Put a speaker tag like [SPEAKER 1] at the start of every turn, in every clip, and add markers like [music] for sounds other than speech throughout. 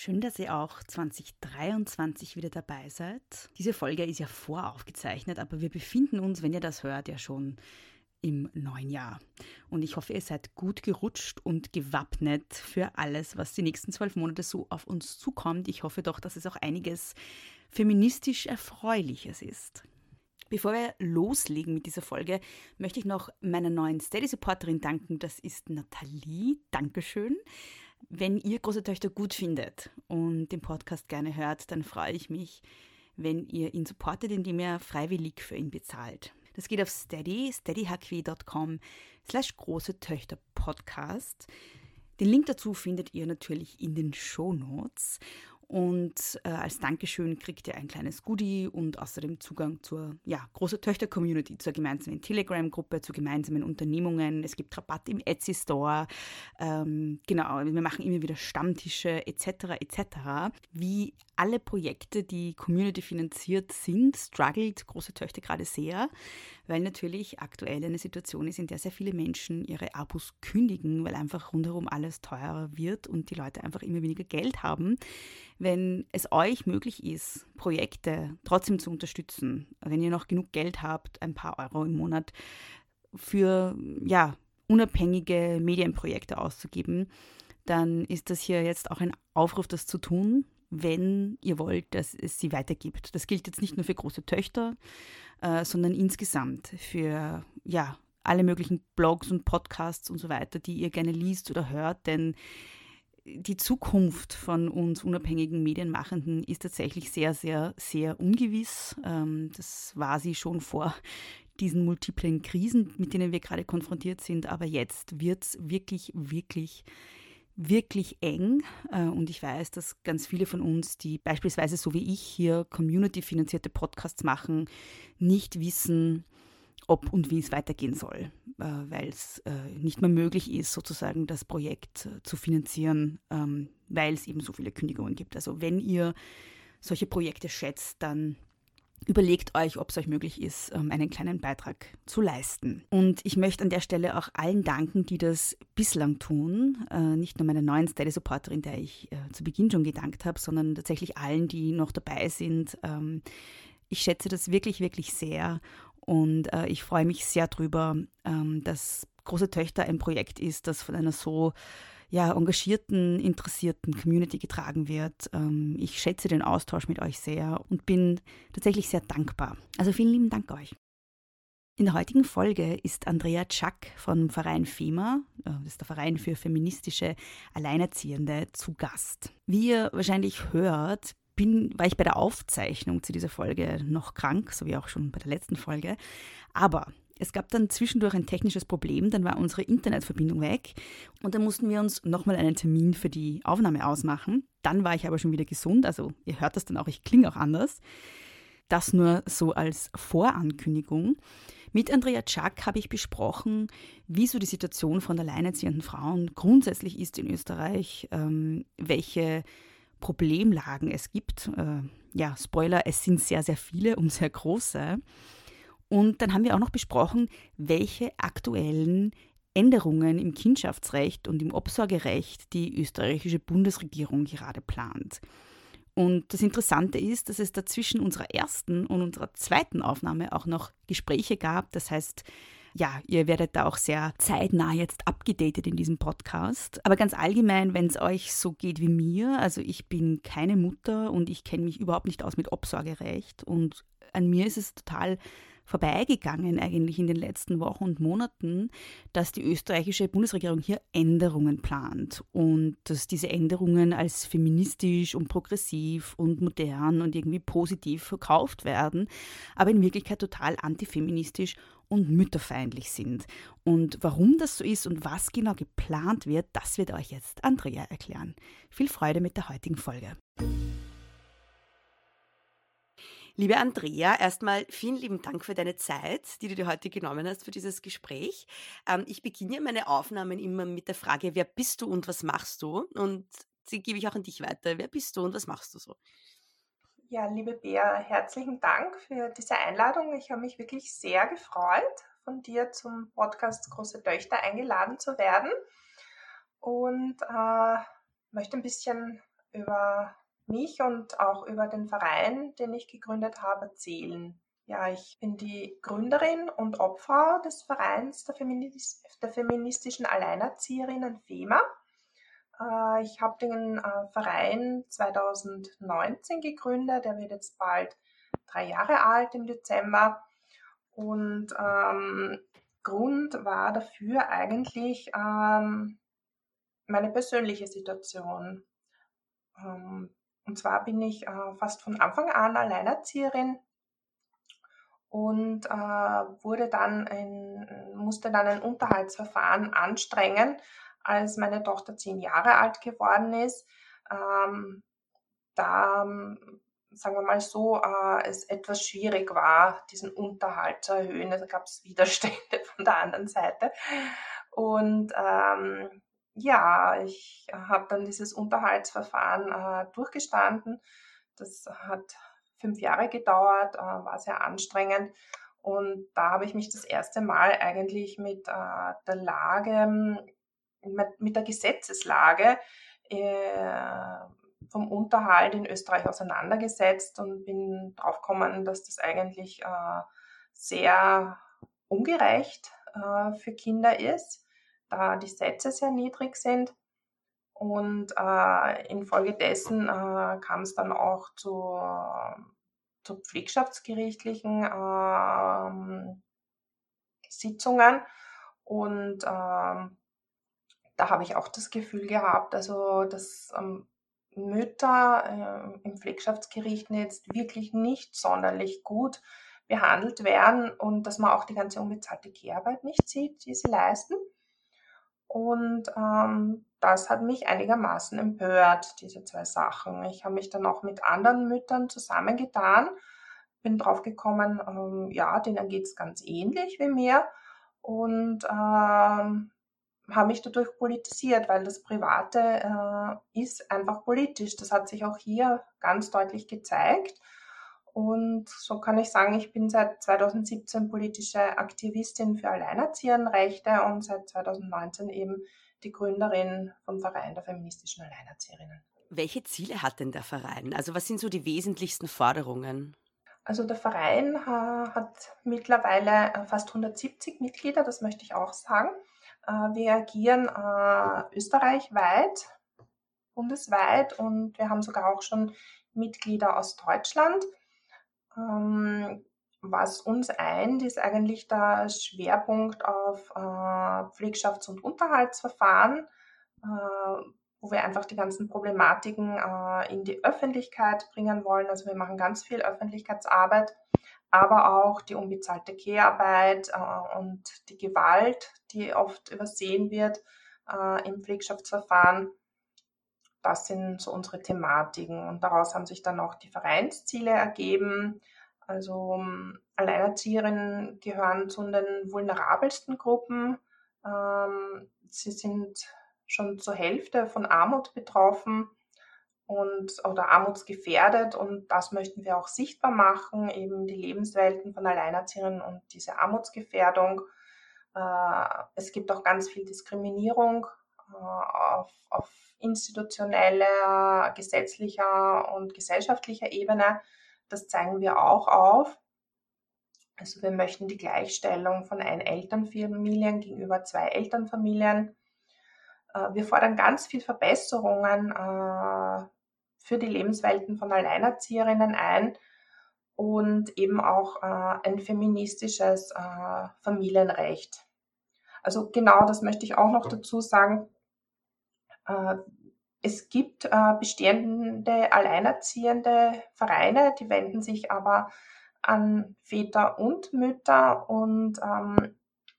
[SPEAKER 1] Schön, dass ihr auch 2023 wieder dabei seid. Diese Folge ist ja voraufgezeichnet, aber wir befinden uns, wenn ihr das hört, ja schon im neuen Jahr. Und ich hoffe, ihr seid gut gerutscht und gewappnet für alles, was die nächsten zwölf Monate so auf uns zukommt. Ich hoffe doch, dass es auch einiges feministisch Erfreuliches ist. Bevor wir loslegen mit dieser Folge, möchte ich noch meiner neuen Steady-Supporterin danken. Das ist Nathalie. Dankeschön. Wenn ihr große Töchter gut findet und den Podcast gerne hört, dann freue ich mich, wenn ihr ihn supportet, indem ihr freiwillig für ihn bezahlt. Das geht auf steady, steadyhq.com slash große Töchter Podcast. Den Link dazu findet ihr natürlich in den Show Notes. Und äh, als Dankeschön kriegt ihr ein kleines Goodie und außerdem Zugang zur ja, große Töchter-Community, zur gemeinsamen Telegram-Gruppe, zu gemeinsamen Unternehmungen. Es gibt Rabatt im Etsy-Store. Ähm, genau, wir machen immer wieder Stammtische etc. etc. Wie alle Projekte, die Community finanziert sind, struggelt große Töchter gerade sehr, weil natürlich aktuell eine Situation ist, in der sehr viele Menschen ihre Abos kündigen, weil einfach rundherum alles teurer wird und die Leute einfach immer weniger Geld haben wenn es euch möglich ist, Projekte trotzdem zu unterstützen, wenn ihr noch genug Geld habt, ein paar Euro im Monat für ja, unabhängige Medienprojekte auszugeben, dann ist das hier jetzt auch ein Aufruf, das zu tun, wenn ihr wollt, dass es sie weitergibt. Das gilt jetzt nicht nur für große Töchter, äh, sondern insgesamt für ja, alle möglichen Blogs und Podcasts und so weiter, die ihr gerne liest oder hört, denn die Zukunft von uns unabhängigen Medienmachenden ist tatsächlich sehr, sehr, sehr ungewiss. Ähm, das war sie schon vor diesen multiplen Krisen, mit denen wir gerade konfrontiert sind. Aber jetzt wird es wirklich, wirklich, wirklich eng. Äh, und ich weiß, dass ganz viele von uns, die beispielsweise so wie ich hier community-finanzierte Podcasts machen, nicht wissen, ob und wie es weitergehen soll, äh, weil es äh, nicht mehr möglich ist, sozusagen das Projekt äh, zu finanzieren, ähm, weil es eben so viele Kündigungen gibt. Also wenn ihr solche Projekte schätzt, dann überlegt euch, ob es euch möglich ist, ähm, einen kleinen Beitrag zu leisten. Und ich möchte an der Stelle auch allen danken, die das bislang tun. Nicht nur meiner neuen Steady-Supporterin, der ich zu Beginn schon gedankt habe, sondern tatsächlich allen, die noch dabei sind. Ähm, ich schätze das wirklich, wirklich sehr und äh, ich freue mich sehr drüber, ähm, dass Große Töchter ein Projekt ist, das von einer so ja, engagierten, interessierten Community getragen wird. Ähm, ich schätze den Austausch mit euch sehr und bin tatsächlich sehr dankbar. Also vielen lieben Dank euch. In der heutigen Folge ist Andrea Czak vom Verein FEMA, äh, das ist der Verein für feministische Alleinerziehende, zu Gast. Wie ihr wahrscheinlich hört, bin, war ich bei der Aufzeichnung zu dieser Folge noch krank, so wie auch schon bei der letzten Folge. Aber es gab dann zwischendurch ein technisches Problem, dann war unsere Internetverbindung weg und dann mussten wir uns nochmal einen Termin für die Aufnahme ausmachen. Dann war ich aber schon wieder gesund, also ihr hört das dann auch, ich klinge auch anders. Das nur so als Vorankündigung. Mit Andrea Czak habe ich besprochen, wie so die Situation von alleinerziehenden Frauen grundsätzlich ist in Österreich, ähm, welche Problemlagen es gibt. Äh, ja, Spoiler, es sind sehr, sehr viele und sehr große. Und dann haben wir auch noch besprochen, welche aktuellen Änderungen im Kindschaftsrecht und im Obsorgerecht die österreichische Bundesregierung gerade plant. Und das Interessante ist, dass es dazwischen unserer ersten und unserer zweiten Aufnahme auch noch Gespräche gab. Das heißt, ja, ihr werdet da auch sehr zeitnah jetzt abgedatet in diesem Podcast. Aber ganz allgemein, wenn es euch so geht wie mir, also ich bin keine Mutter und ich kenne mich überhaupt nicht aus mit Obsorgerecht und an mir ist es total vorbeigegangen eigentlich in den letzten Wochen und Monaten, dass die österreichische Bundesregierung hier Änderungen plant und dass diese Änderungen als feministisch und progressiv und modern und irgendwie positiv verkauft werden, aber in Wirklichkeit total antifeministisch und mütterfeindlich sind. Und warum das so ist und was genau geplant wird, das wird euch jetzt Andrea erklären. Viel Freude mit der heutigen Folge. Liebe Andrea, erstmal vielen lieben Dank für deine Zeit, die du dir heute genommen hast für dieses Gespräch. Ähm, ich beginne meine Aufnahmen immer mit der Frage, wer bist du und was machst du? Und sie gebe ich auch an dich weiter. Wer bist du und was machst du so?
[SPEAKER 2] Ja, liebe Bea, herzlichen Dank für diese Einladung. Ich habe mich wirklich sehr gefreut, von dir zum Podcast Große Töchter eingeladen zu werden und äh, möchte ein bisschen über mich und auch über den Verein, den ich gegründet habe, erzählen. Ja, ich bin die Gründerin und Obfrau des Vereins der, Feminist der feministischen Alleinerzieherinnen FEMA. Äh, ich habe den äh, Verein 2019 gegründet. Der wird jetzt bald drei Jahre alt im Dezember. Und ähm, Grund war dafür eigentlich ähm, meine persönliche Situation. Ähm, und zwar bin ich äh, fast von Anfang an Alleinerzieherin und äh, wurde dann ein, musste dann ein Unterhaltsverfahren anstrengen, als meine Tochter zehn Jahre alt geworden ist. Ähm, da, sagen wir mal so, äh, es etwas schwierig war, diesen Unterhalt zu erhöhen. Da gab es Widerstände [laughs] von der anderen Seite. Und ähm, ja, ich habe dann dieses Unterhaltsverfahren äh, durchgestanden. Das hat fünf Jahre gedauert, äh, war sehr anstrengend. Und da habe ich mich das erste Mal eigentlich mit äh, der Lage, mit, der Gesetzeslage äh, vom Unterhalt in Österreich auseinandergesetzt und bin draufgekommen, dass das eigentlich äh, sehr ungerecht äh, für Kinder ist da die Sätze sehr niedrig sind. Und äh, infolgedessen äh, kam es dann auch zu, zu pflegschaftsgerichtlichen äh, Sitzungen. Und äh, da habe ich auch das Gefühl gehabt, also dass ähm, Mütter äh, im Pflegschaftsgericht jetzt wirklich nicht sonderlich gut behandelt werden und dass man auch die ganze unbezahlte Kehrarbeit nicht sieht, die sie leisten. Und ähm, das hat mich einigermaßen empört, diese zwei Sachen. Ich habe mich dann auch mit anderen Müttern zusammengetan, bin draufgekommen, ähm, ja, denen geht es ganz ähnlich wie mir und ähm, habe mich dadurch politisiert, weil das Private äh, ist einfach politisch. Das hat sich auch hier ganz deutlich gezeigt. Und so kann ich sagen, ich bin seit 2017 politische Aktivistin für Alleinerziehendenrechte und seit 2019 eben die Gründerin vom Verein der feministischen Alleinerzieherinnen.
[SPEAKER 1] Welche Ziele hat denn der Verein? Also was sind so die wesentlichsten Forderungen?
[SPEAKER 2] Also der Verein äh, hat mittlerweile äh, fast 170 Mitglieder, das möchte ich auch sagen. Äh, wir agieren äh, österreichweit, bundesweit und wir haben sogar auch schon Mitglieder aus Deutschland. Ähm, was uns eint, ist eigentlich der Schwerpunkt auf äh, Pflegschafts- und Unterhaltsverfahren, wo wir einfach die ganzen Problematiken in die Öffentlichkeit bringen wollen. Also wir machen ganz viel Öffentlichkeitsarbeit, aber auch die unbezahlte Kehrarbeit äh, und die Gewalt, die oft übersehen wird äh, im Pflegschaftsverfahren. Das sind so unsere Thematiken und daraus haben sich dann auch die Vereinsziele ergeben. Also ähm, Alleinerzieherinnen gehören zu den vulnerabelsten Gruppen. Ähm, sie sind schon zur Hälfte von Armut betroffen und oder armutsgefährdet und das möchten wir auch sichtbar machen, eben die Lebenswelten von Alleinerzieherinnen und diese Armutsgefährdung. Äh, es gibt auch ganz viel Diskriminierung äh, auf, auf institutioneller, gesetzlicher und gesellschaftlicher Ebene. Das zeigen wir auch auf. Also wir möchten die Gleichstellung von Ein-Elternfamilien gegenüber zwei Elternfamilien. Äh, wir fordern ganz viel Verbesserungen für die Lebenswelten von Alleinerzieherinnen ein. und eben auch äh, ein feministisches äh, Familienrecht. Also genau das möchte ich auch noch dazu sagen. Äh, es gibt äh, bestehende alleinerziehende Vereine, die wenden sich aber an Väter und Mütter und ähm,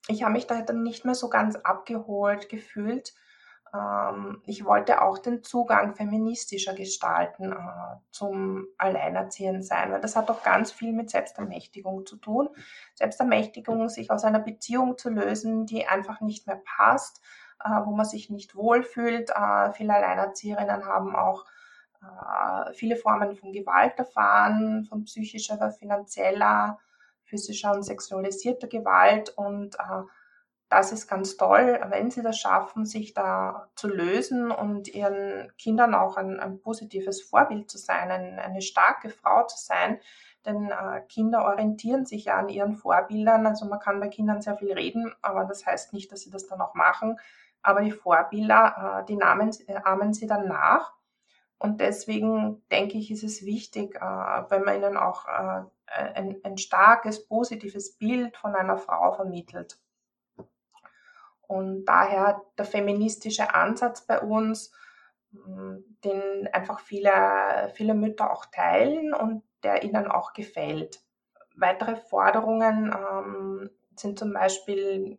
[SPEAKER 2] ich habe mich da dann nicht mehr so ganz abgeholt gefühlt. Ähm, ich wollte auch den Zugang feministischer gestalten äh, zum Alleinerziehen sein, weil das hat doch ganz viel mit Selbstermächtigung zu tun. Selbstermächtigung, sich aus einer Beziehung zu lösen, die einfach nicht mehr passt, äh, wo man sich nicht wohlfühlt. Äh, viele Alleinerzieherinnen haben auch äh, viele Formen von Gewalt erfahren, von psychischer, finanzieller, physischer und sexualisierter Gewalt. Und äh, das ist ganz toll, wenn sie das schaffen, sich da zu lösen und ihren Kindern auch ein, ein positives Vorbild zu sein, ein, eine starke Frau zu sein. Denn äh, Kinder orientieren sich ja an ihren Vorbildern. Also man kann bei Kindern sehr viel reden, aber das heißt nicht, dass sie das dann auch machen. Aber die Vorbilder, äh, die nahmen, äh, ahmen sie dann nach. Und deswegen denke ich, ist es wichtig, äh, wenn man ihnen auch äh, ein, ein starkes, positives Bild von einer Frau vermittelt. Und daher der feministische Ansatz bei uns, hm, den einfach viele, viele Mütter auch teilen und der ihnen auch gefällt. Weitere Forderungen ähm, sind zum Beispiel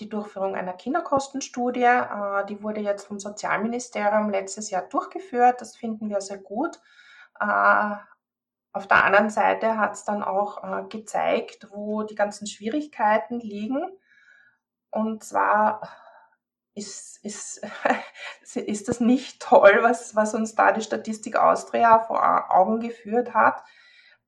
[SPEAKER 2] die Durchführung einer Kinderkostenstudie. Äh, die wurde jetzt vom Sozialministerium letztes Jahr durchgeführt. Das finden wir sehr gut. Äh, auf der anderen Seite hat es dann auch äh, gezeigt, wo die ganzen Schwierigkeiten liegen. Und zwar ist, ist, [laughs] ist das nicht toll, was, was uns da die Statistik Austria vor Augen geführt hat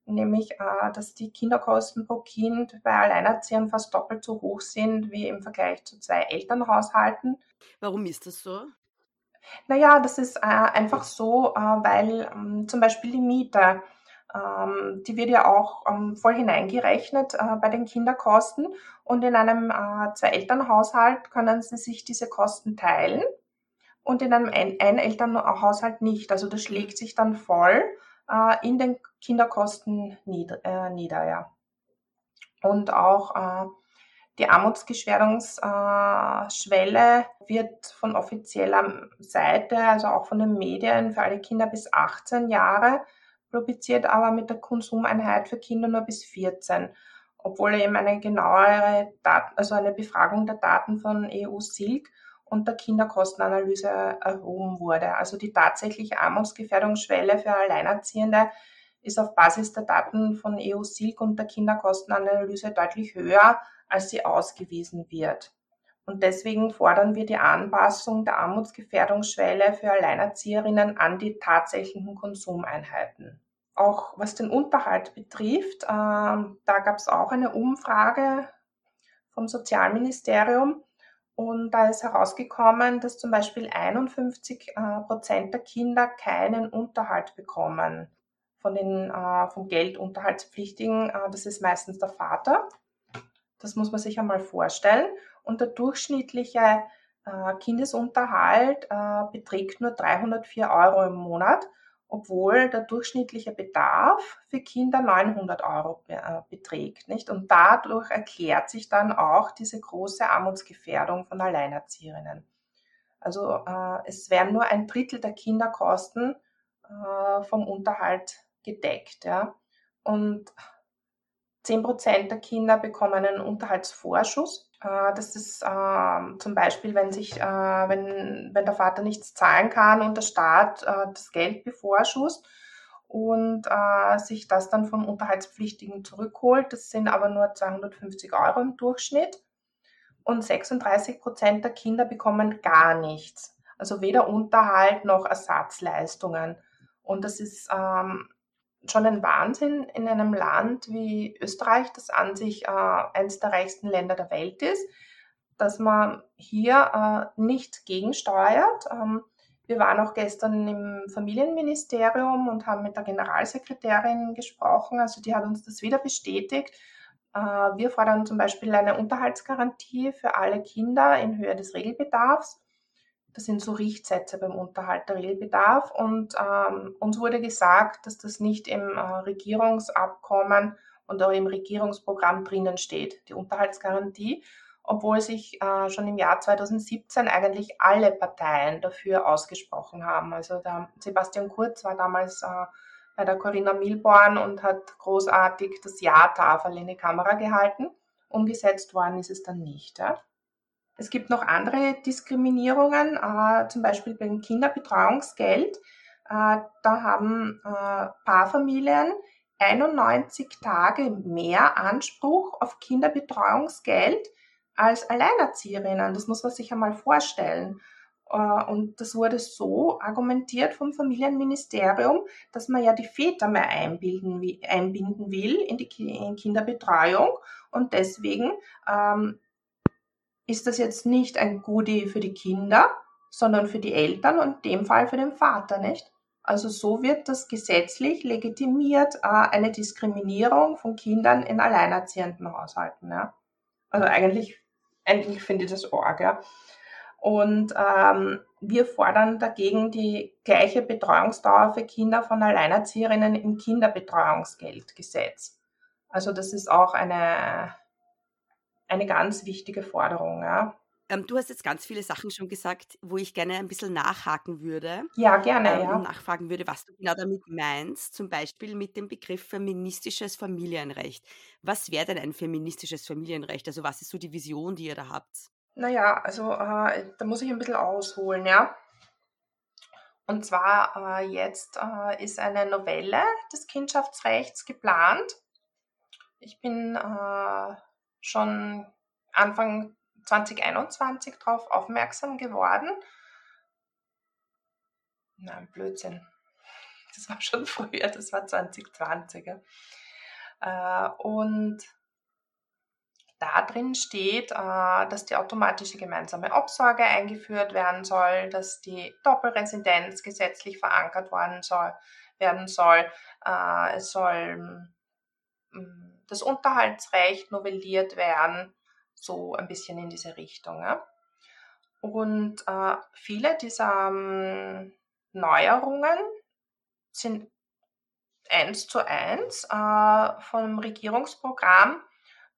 [SPEAKER 2] nämlich äh, dass die Kinderkosten pro Kind bei Alleinerziehern fast doppelt so hoch sind wie im Vergleich zu zwei Elternhaushalten.
[SPEAKER 3] Warum ist das so?
[SPEAKER 2] Naja, das ist äh, einfach so, äh, weil ähm, zum Beispiel die Miete, ähm, die wird ja auch ähm, voll hineingerechnet bei den Kinderkosten und in einem äh, Zwei-Eltern-Haushalt können sie sich diese Kosten teilen und in einem Ein-Eltern-Haushalt nicht. Also das schlägt sich dann voll äh, in den Kinderkosten nieder, äh, nieder ja. Und auch äh, die Armutsgeschwerdungsschwelle äh, wird von offizieller Seite, also auch von den Medien, für alle Kinder bis 18 Jahre publiziert, aber mit der Konsumeinheit für Kinder nur bis 14 obwohl eben eine genauere Daten, also eine Befragung der Daten von EU Silk und der Kinderkostenanalyse erhoben wurde. Also die tatsächliche Armutsgefährdungsschwelle für Alleinerziehende ist auf Basis der Daten von EU-SILK und der Kinderkostenanalyse deutlich höher, als sie ausgewiesen wird. Und deswegen fordern wir die Anpassung der Armutsgefährdungsschwelle für Alleinerzieherinnen an die tatsächlichen Konsumeinheiten. Auch was den Unterhalt betrifft, äh, da gab es auch eine Umfrage vom Sozialministerium und da ist herausgekommen, dass zum Beispiel 51 äh, Prozent der Kinder keinen Unterhalt bekommen von den äh, vom Geldunterhaltspflichtigen. Äh, das ist meistens der Vater. Das muss man sich einmal vorstellen. Und der durchschnittliche äh, Kindesunterhalt äh, beträgt nur 304 Euro im Monat obwohl der durchschnittliche Bedarf für Kinder 900 Euro äh, beträgt. Nicht? Und dadurch erklärt sich dann auch diese große Armutsgefährdung von Alleinerzieherinnen. Also äh, es werden nur ein Drittel der Kinderkosten äh, vom Unterhalt gedeckt. Ja? Und 10 Prozent der Kinder bekommen einen Unterhaltsvorschuss. Äh, das ist äh, zum Beispiel, wenn, sich, äh, wenn, wenn der Vater nichts zahlen kann und der Staat äh, das Geld bevorschusst und sich das dann vom Unterhaltspflichtigen zurückholt. Das sind aber nur 250 Euro im Durchschnitt. Und 36 Prozent der Kinder bekommen gar nichts. Also weder Unterhalt noch Ersatzleistungen. Und das ist ähm, schon ein Wahnsinn in einem Land wie Österreich, das an sich äh, eines der reichsten Länder der Welt ist, dass man hier äh, nicht gegensteuert. Ähm, wir waren auch gestern im Familienministerium und haben mit der Generalsekretärin gesprochen. Also die hat uns das wieder bestätigt. Äh, wir fordern zum Beispiel eine Unterhaltsgarantie für alle Kinder in Höhe des Regelbedarfs. Das sind so Richtsätze beim Unterhalt der Regelbedarf. Und ähm, uns wurde gesagt, dass das nicht im äh, Regierungsabkommen und auch im Regierungsprogramm drinnen steht, die Unterhaltsgarantie, obwohl sich äh, schon im Jahr 2017 eigentlich alle Parteien dafür ausgesprochen haben. Also der Sebastian Kurz war damals äh, bei der Corinna Milborn und hat großartig das Ja-Tafel in die Kamera gehalten. Umgesetzt worden ist es dann nicht. Ja. Es gibt noch andere Diskriminierungen, äh, zum Beispiel beim Kinderbetreuungsgeld. Äh, da haben äh, Paarfamilien 91 Tage mehr Anspruch auf Kinderbetreuungsgeld als Alleinerzieherinnen. Das muss man sich einmal vorstellen. Äh, und das wurde so argumentiert vom Familienministerium, dass man ja die Väter mehr einbinden, einbinden will in die Kinderbetreuung. Und deswegen ähm, ist das jetzt nicht ein Goodie für die Kinder, sondern für die Eltern und in dem Fall für den Vater, nicht? Also so wird das gesetzlich legitimiert, äh, eine Diskriminierung von Kindern in alleinerziehenden Haushalten. Ja? Also eigentlich, eigentlich finde ich das arg. Ja? Und ähm, wir fordern dagegen die gleiche Betreuungsdauer für Kinder von Alleinerzieherinnen im Kinderbetreuungsgeldgesetz. Also das ist auch eine, eine ganz wichtige Forderung. Ja.
[SPEAKER 1] Ähm, du hast jetzt ganz viele Sachen schon gesagt, wo ich gerne ein bisschen nachhaken würde.
[SPEAKER 2] Ja, gerne. Ähm,
[SPEAKER 1] ja. Nachfragen würde, was du genau damit meinst. Zum Beispiel mit dem Begriff feministisches Familienrecht. Was wäre denn ein feministisches Familienrecht? Also was ist so die Vision, die ihr da habt?
[SPEAKER 2] Naja, also äh, da muss ich ein bisschen ausholen, ja. Und zwar äh, jetzt äh, ist eine Novelle des Kindschaftsrechts geplant. Ich bin äh, schon Anfang 2021 darauf aufmerksam geworden. Nein, Blödsinn. Das war schon [laughs] früher, das war 2020. Äh, und da drin steht, äh, dass die automatische gemeinsame Obsorge eingeführt werden soll, dass die Doppelresidenz gesetzlich verankert worden soll, werden soll. Äh, es soll mm, das Unterhaltsrecht novelliert werden, so ein bisschen in diese Richtung. Ja. Und äh, viele dieser ähm, Neuerungen sind eins zu eins äh, vom Regierungsprogramm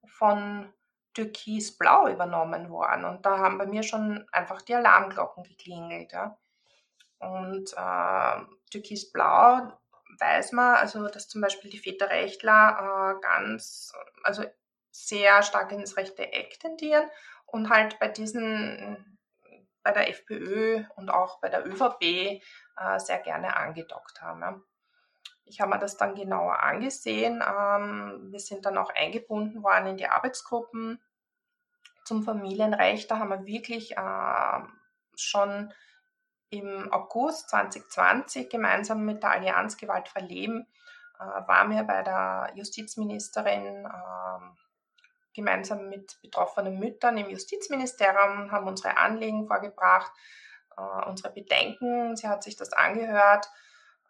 [SPEAKER 2] von Türkis-Blau übernommen worden. Und da haben bei mir schon einfach die Alarmglocken geklingelt. Ja. Und äh, Türkis-Blau weiß man, also dass zum Beispiel die Väterrechtler äh, ganz, also sehr stark ins rechte Eck tendieren und halt bei diesen, bei der FPÖ und auch bei der ÖVP äh, sehr gerne angedockt haben. Ja. Ich habe mir das dann genauer angesehen. Ähm, wir sind dann auch eingebunden worden in die Arbeitsgruppen zum Familienrecht. Da haben wir wirklich äh, schon im August 2020 gemeinsam mit der Allianz Gewaltfrei Leben äh, waren wir bei der Justizministerin äh, gemeinsam mit betroffenen Müttern im Justizministerium, haben unsere Anliegen vorgebracht, äh, unsere Bedenken. Sie hat sich das angehört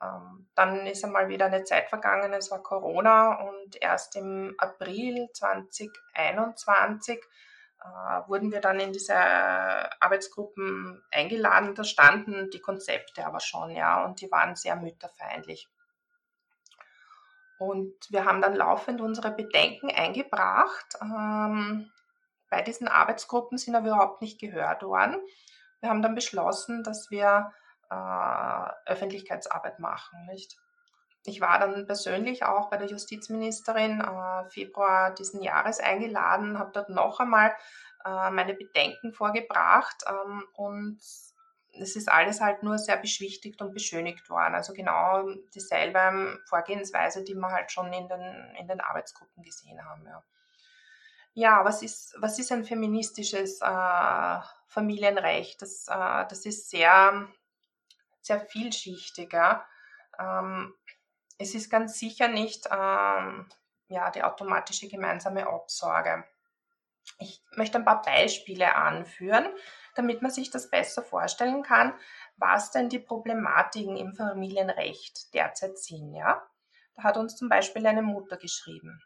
[SPEAKER 2] ähm, dann ist einmal wieder eine Zeit vergangen, es war Corona und erst im April 2021 äh, wurden wir dann in diese Arbeitsgruppen eingeladen. Da standen die Konzepte aber schon, ja, und die waren sehr mütterfeindlich. Und wir haben dann laufend unsere Bedenken eingebracht. Ähm, bei diesen Arbeitsgruppen sind aber überhaupt nicht gehört worden. Wir haben dann beschlossen, dass wir äh, Öffentlichkeitsarbeit machen, nicht? Ich war dann persönlich auch bei der Justizministerin äh, Februar diesen Jahres eingeladen, habe dort noch einmal äh, meine Bedenken vorgebracht ähm, und es ist alles halt nur sehr beschwichtigt und beschönigt worden. Also genau dieselbe Vorgehensweise, die wir halt schon in den, in den Arbeitsgruppen gesehen haben. Ja, ja was, ist, was ist ein feministisches äh, Familienrecht? Das, äh, das ist sehr sehr vielschichtiger. Ähm, es ist ganz sicher nicht ähm, ja, die automatische gemeinsame Obsorge. Ich möchte ein paar Beispiele anführen, damit man sich das besser vorstellen kann, was denn die Problematiken im Familienrecht derzeit sind. Ja? Da hat uns zum Beispiel eine Mutter geschrieben.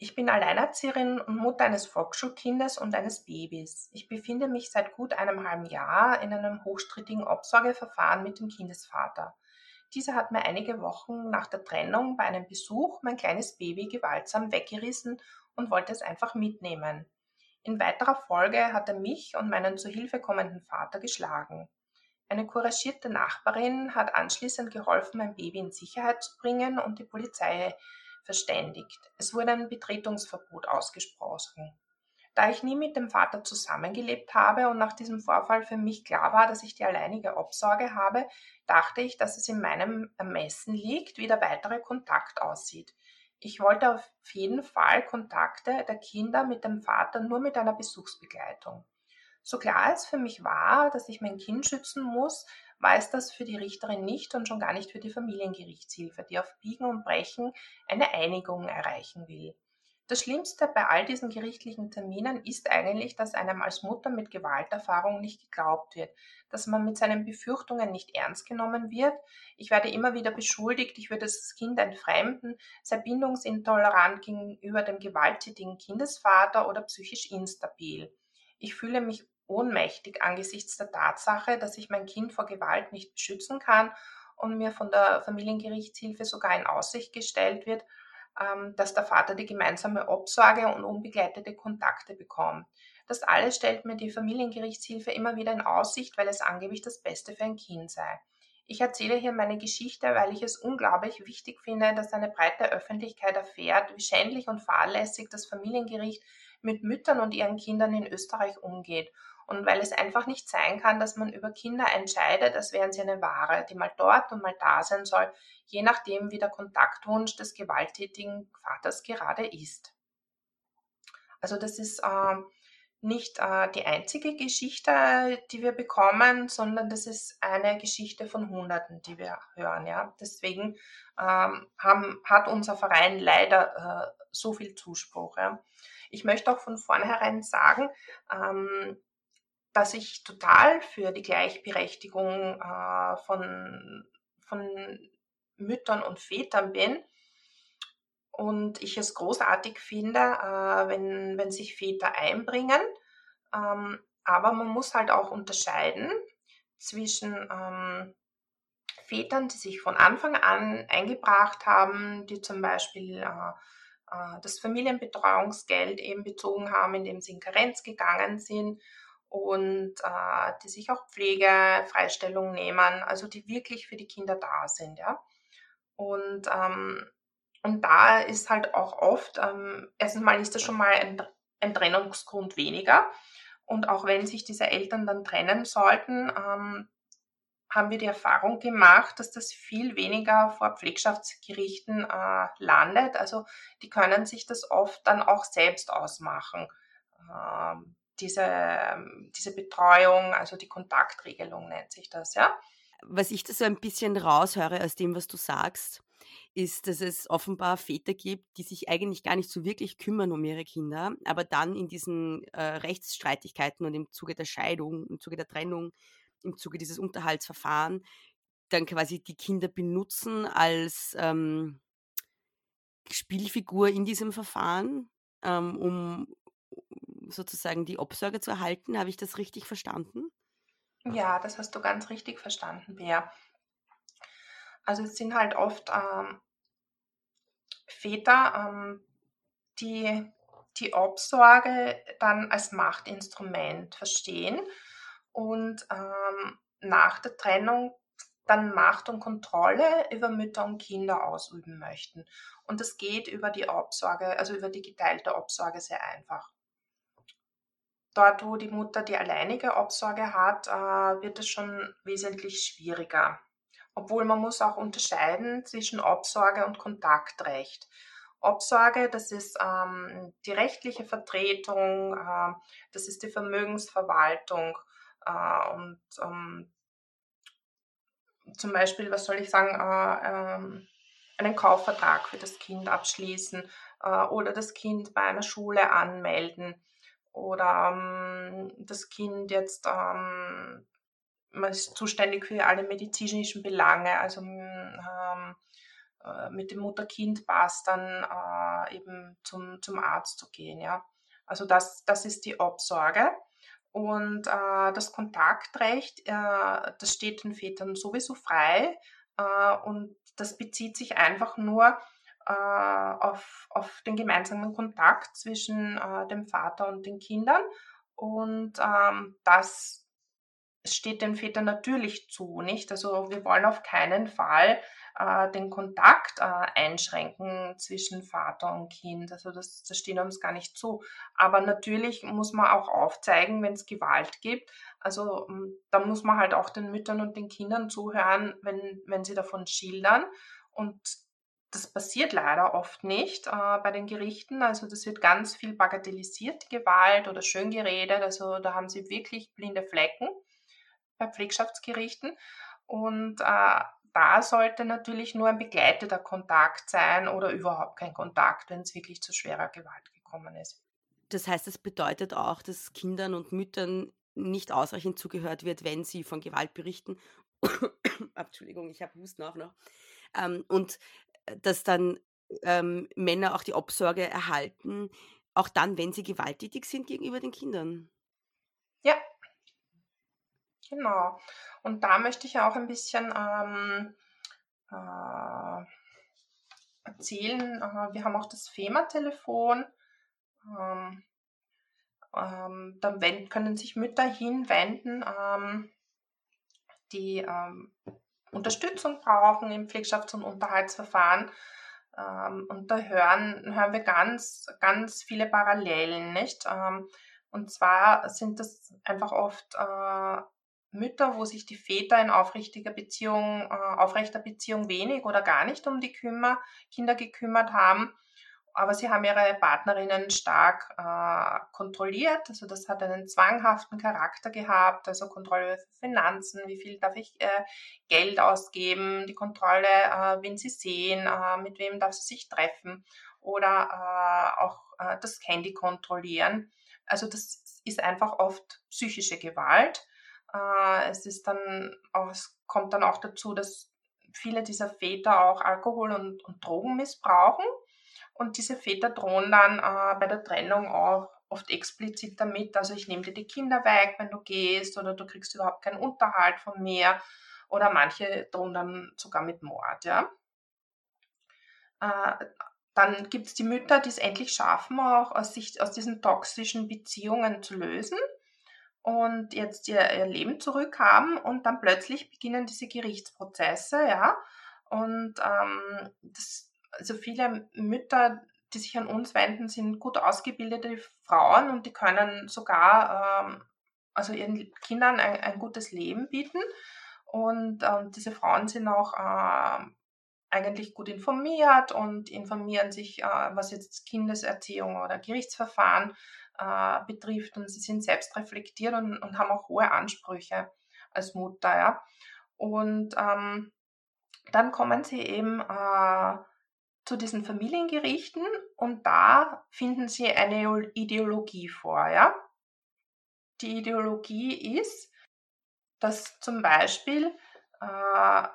[SPEAKER 2] Ich bin Alleinerzieherin und Mutter eines Volksschulkindes und eines Babys. Ich befinde mich seit gut einem halben Jahr in einem hochstrittigen Obsorgeverfahren mit dem Kindesvater. Dieser hat mir einige Wochen nach der Trennung bei einem Besuch mein kleines Baby gewaltsam weggerissen und wollte es einfach mitnehmen. In weiterer Folge hat er mich und meinen zu Hilfe kommenden Vater geschlagen. Eine couragierte Nachbarin hat anschließend geholfen, mein Baby in Sicherheit zu bringen und die Polizei verständigt. Es wurde ein Betretungsverbot ausgesprochen. Da ich nie mit dem Vater zusammengelebt habe und nach diesem Vorfall für mich klar war, dass ich die alleinige Obsorge habe, dachte ich, dass es in meinem Ermessen liegt, wie der weitere Kontakt aussieht. Ich wollte auf jeden Fall Kontakte der Kinder mit dem Vater nur mit einer Besuchsbegleitung. So klar es für mich war, dass ich mein Kind schützen muss, weiß das für die Richterin nicht und schon gar nicht für die Familiengerichtshilfe, die auf Biegen und Brechen eine Einigung erreichen will. Das Schlimmste bei all diesen gerichtlichen Terminen ist eigentlich, dass einem als Mutter mit Gewalterfahrung nicht geglaubt wird, dass man mit seinen Befürchtungen nicht ernst genommen wird. Ich werde immer wieder beschuldigt, ich würde das Kind entfremden, sei bindungsintolerant gegenüber dem gewalttätigen Kindesvater oder psychisch instabil. Ich fühle mich ohnmächtig angesichts der Tatsache, dass ich mein Kind vor Gewalt nicht beschützen kann und mir von der Familiengerichtshilfe sogar in Aussicht gestellt wird, dass der Vater die gemeinsame Obsorge und unbegleitete Kontakte bekommt. Das alles stellt mir die Familiengerichtshilfe immer wieder in Aussicht, weil es angeblich das Beste für ein Kind sei. Ich erzähle hier meine Geschichte, weil ich es unglaublich wichtig finde, dass eine breite Öffentlichkeit erfährt, wie schändlich und fahrlässig das Familiengericht mit Müttern und ihren Kindern in Österreich umgeht und weil es einfach nicht sein kann, dass man über Kinder entscheidet, als wären sie eine Ware, die mal dort und mal da sein soll, je nachdem, wie der Kontaktwunsch des gewalttätigen Vaters gerade ist. Also das ist äh, nicht äh, die einzige Geschichte, die wir bekommen, sondern das ist eine Geschichte von Hunderten, die wir hören. Ja? Deswegen ähm, haben, hat unser Verein leider äh, so viel Zuspruch. Ja? Ich möchte auch von vornherein sagen, ähm, dass ich total für die Gleichberechtigung äh, von, von Müttern und Vätern bin. Und ich es großartig finde, äh, wenn, wenn sich Väter einbringen. Ähm, aber man muss halt auch unterscheiden zwischen ähm, Vätern, die sich von Anfang an eingebracht haben, die zum Beispiel äh, äh das Familienbetreuungsgeld eben bezogen haben, indem sie in Karenz gegangen sind und äh, die sich auch Pflegefreistellung nehmen, also die wirklich für die Kinder da sind, ja. Und, ähm, und da ist halt auch oft, ähm, erstens mal ist das schon mal ein, ein, Trennungsgrund weniger. Und auch wenn sich diese Eltern dann trennen sollten, ähm, haben wir die Erfahrung gemacht, dass das viel weniger vor Pflegschaftsgerichten äh, landet. Also die können sich das oft dann auch selbst ausmachen. Ähm, diese, diese Betreuung, also die Kontaktregelung nennt sich das, ja.
[SPEAKER 4] Was ich da so ein bisschen raushöre aus dem, was du sagst, ist, dass es offenbar Väter gibt, die sich eigentlich gar nicht so wirklich kümmern um ihre Kinder, aber dann in diesen äh, Rechtsstreitigkeiten und im Zuge der Scheidung, im Zuge der Trennung, im Zuge dieses Unterhaltsverfahrens dann quasi die Kinder benutzen als ähm, Spielfigur in diesem Verfahren, ähm, um sozusagen die Obsorge zu erhalten. Habe ich das richtig verstanden?
[SPEAKER 2] Ja, das hast du ganz richtig verstanden, Bea. Also es sind halt oft ähm, Väter, ähm, die die Obsorge dann als Machtinstrument verstehen und ähm, nach der Trennung dann Macht und Kontrolle über Mütter und Kinder ausüben möchten. Und das geht über die Obsorge, also über die geteilte Obsorge sehr einfach. Dort, wo die Mutter die alleinige Obsorge hat, äh, wird es schon wesentlich schwieriger. Obwohl man muss auch unterscheiden zwischen Obsorge und Kontaktrecht. Obsorge, das ist ähm, die rechtliche Vertretung, äh, das ist die Vermögensverwaltung äh, und ähm, zum Beispiel, was soll ich sagen, äh, ähm, einen Kaufvertrag für das Kind abschließen äh, oder das Kind bei einer Schule anmelden oder ähm, das Kind jetzt, ähm, man ist zuständig für alle medizinischen Belange, also ähm, äh, mit dem Mutter-Kind-Pass dann äh, eben zum, zum Arzt zu gehen. Ja. Also das, das ist die Obsorge. Und äh, das Kontaktrecht, äh, das steht den Vätern sowieso frei äh, und das bezieht sich einfach nur auf, auf den gemeinsamen Kontakt zwischen äh, dem Vater und den Kindern. Und ähm, das steht den Vätern natürlich zu, nicht? Also wir wollen auf keinen Fall äh, den Kontakt äh, einschränken zwischen Vater und Kind. Also das, das steht uns gar nicht zu. Aber natürlich muss man auch aufzeigen, wenn es Gewalt gibt. Also hm, da muss man halt auch den Müttern und den Kindern zuhören, wenn, wenn sie davon schildern. Und das passiert leider oft nicht äh, bei den Gerichten. Also das wird ganz viel bagatellisiert, die Gewalt oder schön geredet. Also da haben sie wirklich blinde Flecken bei Pflegschaftsgerichten. Und äh, da sollte natürlich nur ein begleiteter Kontakt sein oder überhaupt kein Kontakt, wenn es wirklich zu schwerer Gewalt gekommen ist.
[SPEAKER 4] Das heißt, es bedeutet auch, dass Kindern und Müttern nicht ausreichend zugehört wird, wenn sie von Gewalt berichten. [coughs] Entschuldigung, ich habe Husten auch noch. Ähm, und dass dann ähm, Männer auch die Obsorge erhalten, auch dann, wenn sie gewalttätig sind gegenüber den Kindern.
[SPEAKER 2] Ja, Genau. Und da möchte ich auch ein bisschen ähm, äh, erzählen. Äh, wir haben auch das FEMA-Telefon. Ähm, ähm, da können sich Mütter hinwenden, ähm, die ähm, Unterstützung brauchen im Pflegschafts- und Unterhaltsverfahren. Ähm, und da hören, hören wir ganz, ganz viele Parallelen, nicht? und zwar sind das einfach oft äh, Mütter, wo sich die Väter in aufrichtiger Beziehung, äh, aufrechter Beziehung wenig oder gar nicht um die Kinder gekümmert haben. Aber sie haben ihre Partnerinnen stark äh, kontrolliert. Also das hat einen zwanghaften Charakter gehabt, also Kontrolle für Finanzen, wie viel darf ich äh, Geld ausgeben, die Kontrolle, äh, wen sie sehen, äh, mit wem darf sie sich treffen oder äh, auch äh, das Handy kontrollieren. Also das ist einfach oft psychische Gewalt es ist dann auch, es kommt dann auch dazu, dass viele dieser Väter auch Alkohol und, und Drogen missbrauchen. Und diese Väter drohen dann äh, bei der Trennung auch oft explizit damit, also ich nehme dir die Kinder weg, wenn du gehst, oder du kriegst überhaupt keinen Unterhalt von mir. Oder manche drohen dann sogar mit Mord, ja. Äh, dann gibt es die Mütter, die es endlich schaffen, auch aus, sich, aus diesen toxischen Beziehungen zu lösen und jetzt ihr, ihr Leben zurückhaben und dann plötzlich beginnen diese Gerichtsprozesse, ja. Und ähm, das, also viele Mütter, die sich an uns wenden, sind gut ausgebildete Frauen und die können sogar ähm, also ihren Kindern ein, ein, gutes Leben bieten. Und ähm, diese Frauen sind auch äh, eigentlich gut informiert und informieren sich, äh, was jetzt Kindeserziehung oder Gerichtsverfahren äh, betrifft und sie sind selbst reflektiert und, und, haben auch hohe Ansprüche als Mutter. Ja. Und ähm, dann kommen sie eben äh, zu diesen Familiengerichten und da finden sie eine Ideologie vor. Ja. Die Ideologie ist, dass zum Beispiel äh,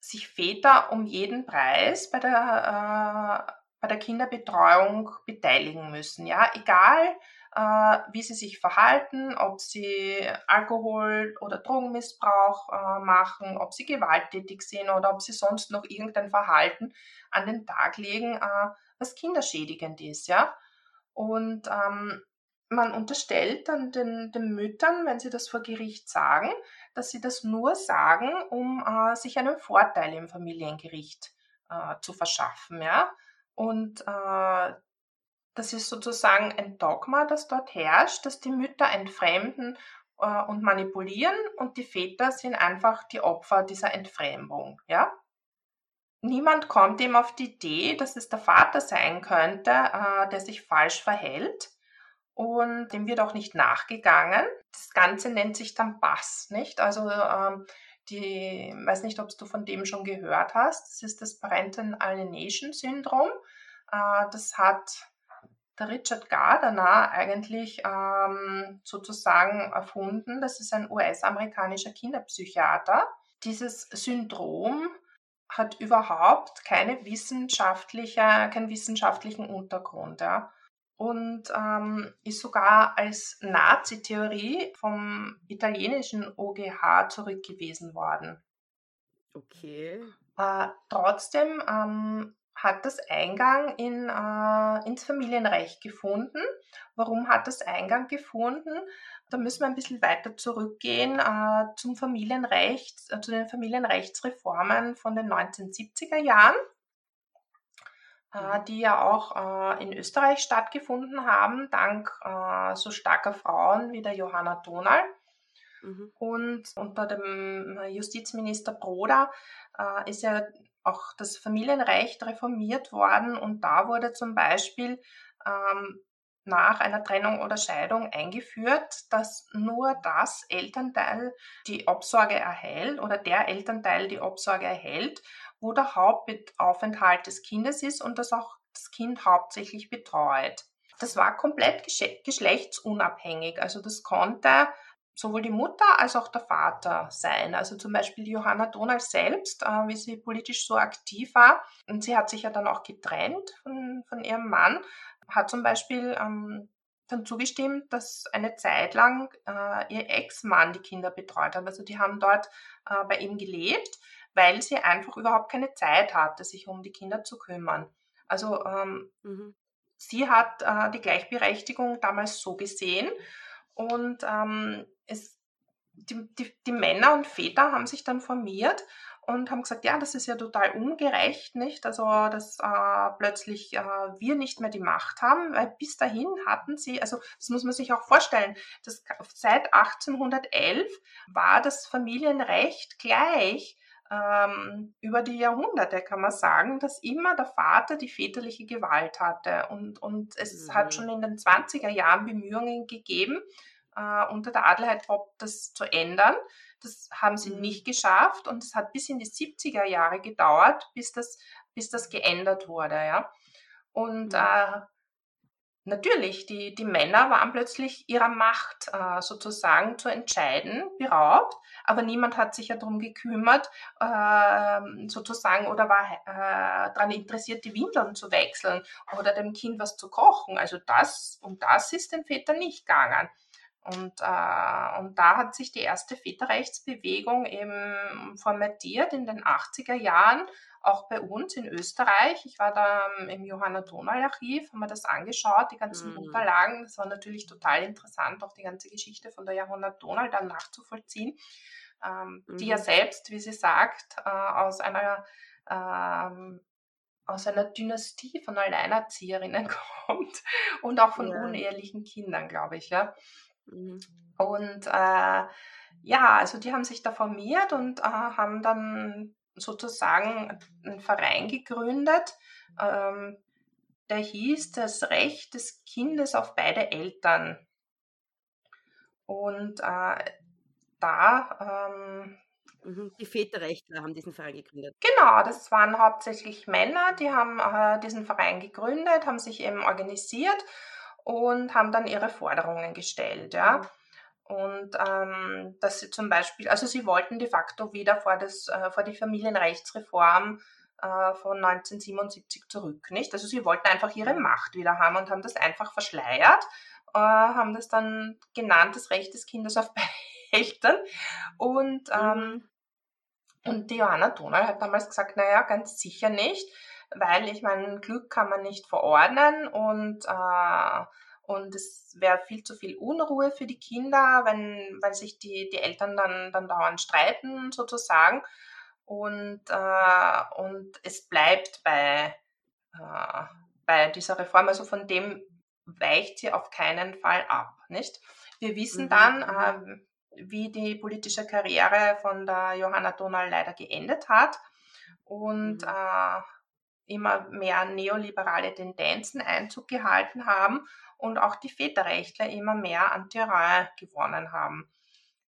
[SPEAKER 2] sich Väter um jeden Preis bei der, äh, bei der Kinderbetreuung beteiligen müssen. Ja, egal äh, wie sie sich verhalten, ob sie Alkohol- oder Drogenmissbrauch äh, machen, ob sie gewalttätig sind oder ob sie sonst noch irgendein Verhalten an den Tag legen, äh, was kinderschädigend ist. Ja? Und ähm, man unterstellt dann den, den, Müttern, wenn sie das vor Gericht sagen, dass sie das nur sagen, um äh, sich einen Vorteil im Familiengericht äh, zu verschaffen. Ja? Und äh, das ist sozusagen ein Dogma, das dort herrscht, dass die Mütter entfremden äh, und manipulieren und die Väter sind einfach die Opfer dieser Entfremdung. Ja? Niemand kommt ihm auf die Idee, dass es der Vater sein könnte, äh, der sich falsch verhält und dem wird auch nicht nachgegangen. Das Ganze nennt sich dann Bass, nicht? Also ähm, die, weiß nicht, ob du von dem schon gehört hast. Das ist das Parental Alienation Syndrom. Äh, das hat der Richard Gardner eigentlich ähm, sozusagen erfunden. Das ist ein US-amerikanischer Kinderpsychiater. Dieses Syndrom hat überhaupt keine wissenschaftliche, keinen wissenschaftlichen Untergrund. Ja und ähm, ist sogar als Nazi-Theorie vom italienischen OGH zurückgewiesen worden.
[SPEAKER 4] Okay.
[SPEAKER 2] Äh, trotzdem ähm, hat das Eingang in, äh, ins Familienrecht gefunden. Warum hat das Eingang gefunden? Da müssen wir ein bisschen weiter zurückgehen äh, zum Familienrecht, äh, zu den Familienrechtsreformen von den 1970er Jahren. Äh, die ja auch äh, in Österreich stattgefunden haben, dank äh, so starker Frauen wie der Johanna Donal. Mhm. Und unter dem Justizminister Broda ist ja auch das Familienrecht reformiert worden und da wurde zum Beispiel ähm, nach einer Trennung oder Scheidung eingeführt, dass nur das Elternteil die Obsorge erhält oder der Elternteil die Obsorge erhält wo der Hauptaufenthalt des Kindes ist und das auch das Kind hauptsächlich betreut. Das war komplett geschlechtsunabhängig. Also das konnte sowohl die Mutter als auch der Vater sein. Also zum Beispiel Johanna Donald selbst, äh, wie sie politisch so aktiv war. Und sie hat sich ja dann auch getrennt von, von ihrem Mann, hat zum Beispiel ähm, dann zugestimmt, dass eine Zeit lang äh, ihr Ex-Mann die Kinder betreut hat. Also die haben dort äh, bei ihm gelebt weil sie einfach überhaupt keine Zeit hatte, sich um die Kinder zu kümmern. Also ähm, mhm. sie hat äh, die Gleichberechtigung damals so gesehen und ähm, es, die, die, die Männer und Väter haben sich dann formiert und haben gesagt, ja, das ist ja total ungerecht, nicht? Also, dass äh, plötzlich äh, wir nicht mehr die Macht haben, weil bis dahin hatten sie, also das muss man sich auch vorstellen, dass seit 1811 war das Familienrecht gleich ähm, über die Jahrhunderte kann man sagen, dass immer der Vater die väterliche Gewalt hatte. Und, und es mhm. hat schon in den 20er Jahren Bemühungen gegeben, äh, unter der Adelheid Bob das zu ändern. Das haben sie mhm. nicht geschafft und es hat bis in die 70er Jahre gedauert, bis das, bis das geändert wurde. Ja? Und mhm. äh, Natürlich, die, die Männer waren plötzlich ihrer Macht äh, sozusagen zu entscheiden beraubt, aber niemand hat sich ja darum gekümmert, äh, sozusagen, oder war äh, daran interessiert, die Windeln zu wechseln oder dem Kind was zu kochen. Also das, um das ist den Vätern nicht gegangen. Und, äh, und da hat sich die erste Väterrechtsbewegung eben formatiert in den 80er Jahren auch bei uns in Österreich. Ich war da im Johanna Donal Archiv, haben wir das angeschaut, die ganzen mhm. Unterlagen. Das war natürlich total interessant, auch die ganze Geschichte von der Johanna Donal dann nachzuvollziehen, ähm, mhm. die ja mhm. selbst, wie sie sagt, äh, aus einer ähm, aus einer Dynastie von Alleinerzieherinnen [laughs] kommt und auch von ja. unehelichen Kindern, glaube ich, ja. Mhm. Und äh, ja, also die haben sich da formiert und äh, haben dann sozusagen einen Verein gegründet, ähm, der hieß das Recht des Kindes auf beide Eltern. Und äh, da. Ähm,
[SPEAKER 4] mhm, die Väterrechtler haben diesen Verein gegründet.
[SPEAKER 2] Genau, das waren hauptsächlich Männer, die haben äh, diesen Verein gegründet, haben sich eben organisiert und haben dann ihre Forderungen gestellt. Ja. Mhm. Und ähm, dass sie zum Beispiel, also sie wollten de facto wieder vor, das, äh, vor die Familienrechtsreform äh, von 1977 zurück, nicht? Also sie wollten einfach ihre Macht wieder haben und haben das einfach verschleiert, äh, haben das dann genannt, das Recht des Kindes auf [laughs] Eltern. Und, ähm, mhm. und die Johanna Donal hat damals gesagt, naja, ganz sicher nicht, weil ich meine, Glück kann man nicht verordnen und äh, und es wäre viel zu viel Unruhe für die Kinder, wenn, weil sich die, die Eltern dann, dann dauernd streiten, sozusagen. Und, äh, und es bleibt bei, äh, bei dieser Reform, also von dem weicht sie auf keinen Fall ab. Nicht? Wir wissen mhm. dann, äh, wie die politische Karriere von der Johanna Donal leider geendet hat. Und mhm. Immer mehr neoliberale Tendenzen Einzug gehalten haben und auch die Väterrechtler immer mehr an Terrain gewonnen haben.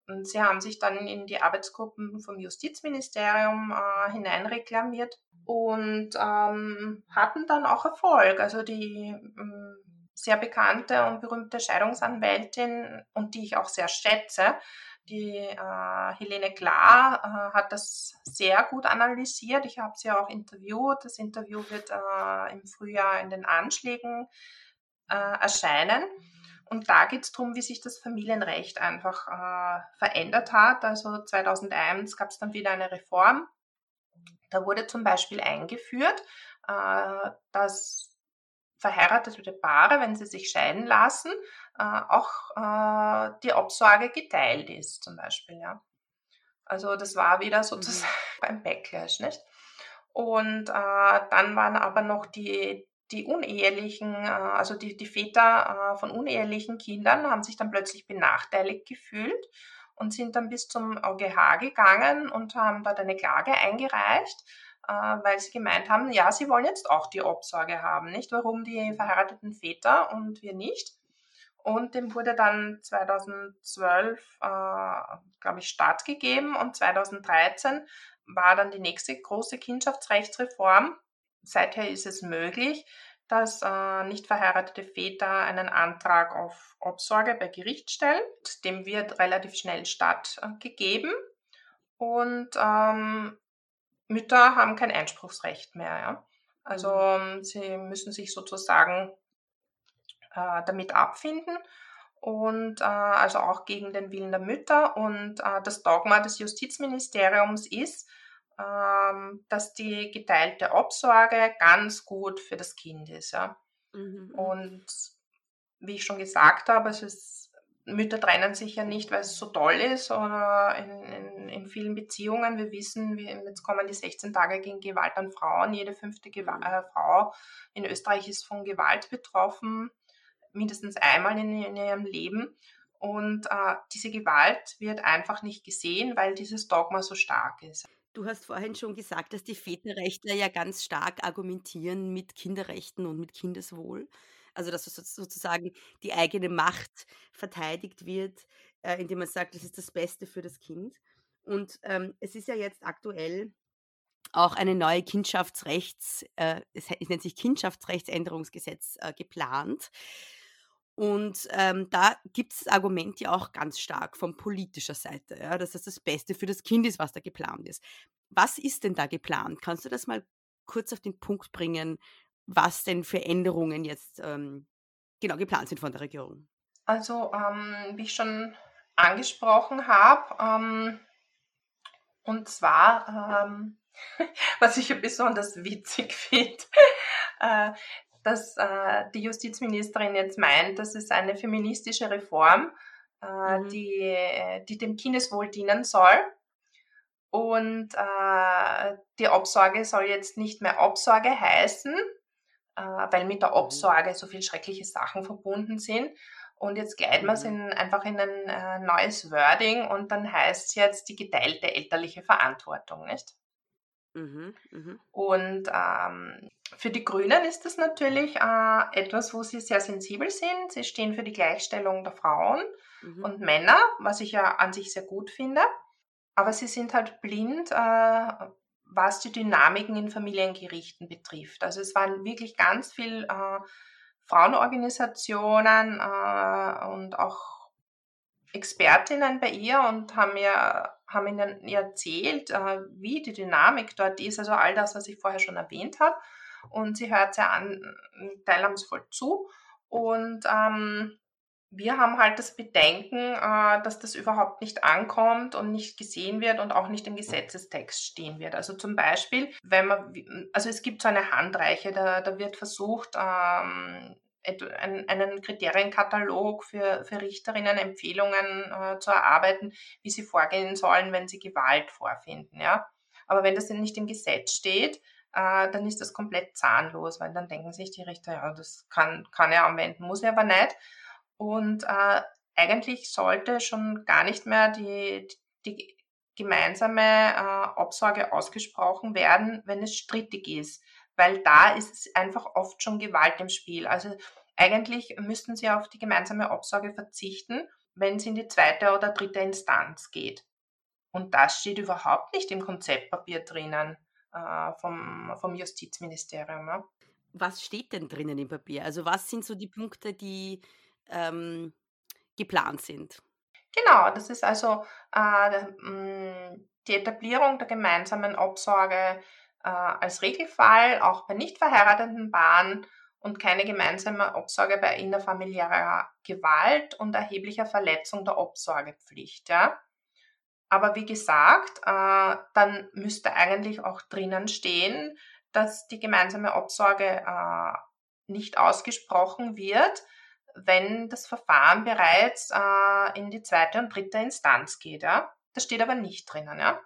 [SPEAKER 2] Und sie haben sich dann in die Arbeitsgruppen vom Justizministerium äh, hineinreklamiert und ähm, hatten dann auch Erfolg. Also die ähm, sehr bekannte und berühmte Scheidungsanwältin und die ich auch sehr schätze, Die äh, Helene Klar äh, hat das sehr gut analysiert. Ich habe sie auch interviewt. Das Interview wird äh, im Frühjahr in den Anschlägen äh, erscheinen. Und da geht es darum, wie sich das Familienrecht einfach äh, verändert hat. Also 2001 gab es dann wieder eine Reform. Da wurde zum Beispiel eingeführt, äh, dass verheiratete Paare, wenn sie sich scheiden lassen, auch äh, die Obsorge geteilt ist, zum Beispiel. Ja. Also das war wieder sozusagen mhm. [laughs] beim Backlash, nicht? Und äh, dann waren aber noch die, die unehelichen, äh, also die, die Väter äh, von unehelichen Kindern haben sich dann plötzlich benachteiligt gefühlt und sind dann bis zum OGH gegangen und haben dort eine Klage eingereicht äh, weil sie gemeint haben, ja, sie wollen jetzt auch die Obsorge haben, nicht? Warum die verheirateten Väter und wir nicht? Und dem wurde dann 2012, äh, glaube ich, stattgegeben und 2013 war dann die nächste große Kindschaftsrechtsreform. Seither ist es möglich, dass äh, nicht verheiratete Väter einen Antrag auf Obsorge bei Gericht stellen. Dem wird relativ schnell stattgegeben. Und ähm, Mütter haben kein Einspruchsrecht mehr. Ja? Also mhm. ähm, sie müssen sich sozusagen äh, damit abfinden und äh, also auch gegen den Willen der Mütter. Und äh, das Dogma des Justizministeriums ist, ähm, dass die geteilte Obsorge ganz gut für das Kind ist. Ja? Mhm. mhm. Und wie ich schon gesagt habe, es ist Mütter trennen sich ja nicht, weil es so toll ist oder in, in, in vielen Beziehungen. Wir wissen, wir, jetzt kommen die 16 Tage gegen Gewalt an Frauen. Jede fünfte Gewalt, äh, Frau in Österreich ist von Gewalt betroffen, mindestens einmal in, in ihrem Leben. Und äh, diese Gewalt wird einfach nicht gesehen, weil dieses Dogma so stark ist.
[SPEAKER 4] Du hast vorhin schon gesagt, dass die Väterrechtler ja ganz stark argumentieren mit Kinderrechten und mit Kindeswohl. Also dass sozusagen die eigene Macht verteidigt wird, äh, indem man sagt, das ist das Beste für das Kind. Und ähm, es ist ja jetzt aktuell auch eine neue Kindschaftsrechts, äh, es, nennt sich Kindschaftsrechtsänderungsgesetz äh, geplant. Und ähm, da gibt es das Argument ja auch ganz stark von politischer Seite, ja, dass das das Beste für das Kind ist, was da geplant ist. Was ist denn da geplant? Kannst du das mal kurz auf den Punkt bringen, was denn für Änderungen jetzt ähm, genau geplant sind von der Regierung.
[SPEAKER 2] Also, ähm, wie ich schon angesprochen habe, ähm, und zwar, ähm, [laughs] was ich besonders witzig [laughs] finde, äh, dass äh, die Justizministerin jetzt meint, das ist eine feministische Reform, äh, mhm. die, die dem Kindeswohl dienen soll. Und äh, die Obsorge soll jetzt nicht mehr Obsorge heißen, äh, weil mit der mhm. Obsorge so viele schreckliche Sachen verbunden sind. Und jetzt gleiten wir es mhm. in, einfach in ein äh, neues Wording und dann heißt es jetzt die geteilte elterliche Verantwortung, nicht? Mhm, mh. Und ähm, für die Grünen ist das natürlich äh, etwas, wo sie sehr sensibel sind. Sie stehen für die Gleichstellung der Frauen mhm. und Männer, was ich ja an sich sehr gut finde. Aber sie sind halt blind, äh, was die Dynamiken in Familiengerichten betrifft. Also es waren wirklich ganz viele äh, Frauenorganisationen äh, und auch Expertinnen bei ihr und haben mir haben ihnen erzählt, äh, wie die Dynamik dort ist, also all das, was ich vorher schon erwähnt habe. Und sie hört sehr an, teilnahmsvoll zu. Und ähm, wir haben halt das Bedenken, äh, dass das überhaupt nicht ankommt und nicht gesehen wird und auch nicht im Gesetzestext stehen wird. Also zum Beispiel, wenn man, also es gibt so eine Handreiche, da, da wird versucht, ähm, einen Kriterienkatalog für, für Richterinnen, Empfehlungen äh, zu erarbeiten, wie sie vorgehen sollen, wenn sie Gewalt vorfinden. Ja? Aber wenn das nicht im Gesetz steht, äh, dann ist das komplett zahnlos, weil dann denken sich die Richter, ja, das kann, kann er anwenden, muss er aber nicht. Und äh, eigentlich sollte schon gar nicht mehr die, die gemeinsame äh, Obsorge ausgesprochen werden, wenn es strittig ist, weil da ist es einfach oft schon Gewalt im Spiel. Also eigentlich müssten sie auf die gemeinsame Obsorge verzichten, wenn es in die zweite oder dritte Instanz geht. Und das steht überhaupt nicht im Konzeptpapier drinnen äh, vom, vom Justizministerium. Ja.
[SPEAKER 4] Was steht denn drinnen im Papier? Also was sind so die Punkte, die ähm, geplant sind?
[SPEAKER 2] Genau, das ist also äh, mm, die Etablierung der gemeinsamen Obsorge äh, als Regelfall, auch bei nicht verheirateten Paaren und keine gemeinsame Obsorge bei innerfamiliärer Gewalt und erheblicher Verletzung der Obsorgepflicht. Ja? Aber wie gesagt, äh, dann müsste eigentlich auch drinnen stehen, dass die gemeinsame Obsorge äh, nicht ausgesprochen wird, wenn das Verfahren bereits äh, in die zweite und dritte Instanz geht. Ja? Das steht aber nicht drinnen. Ja?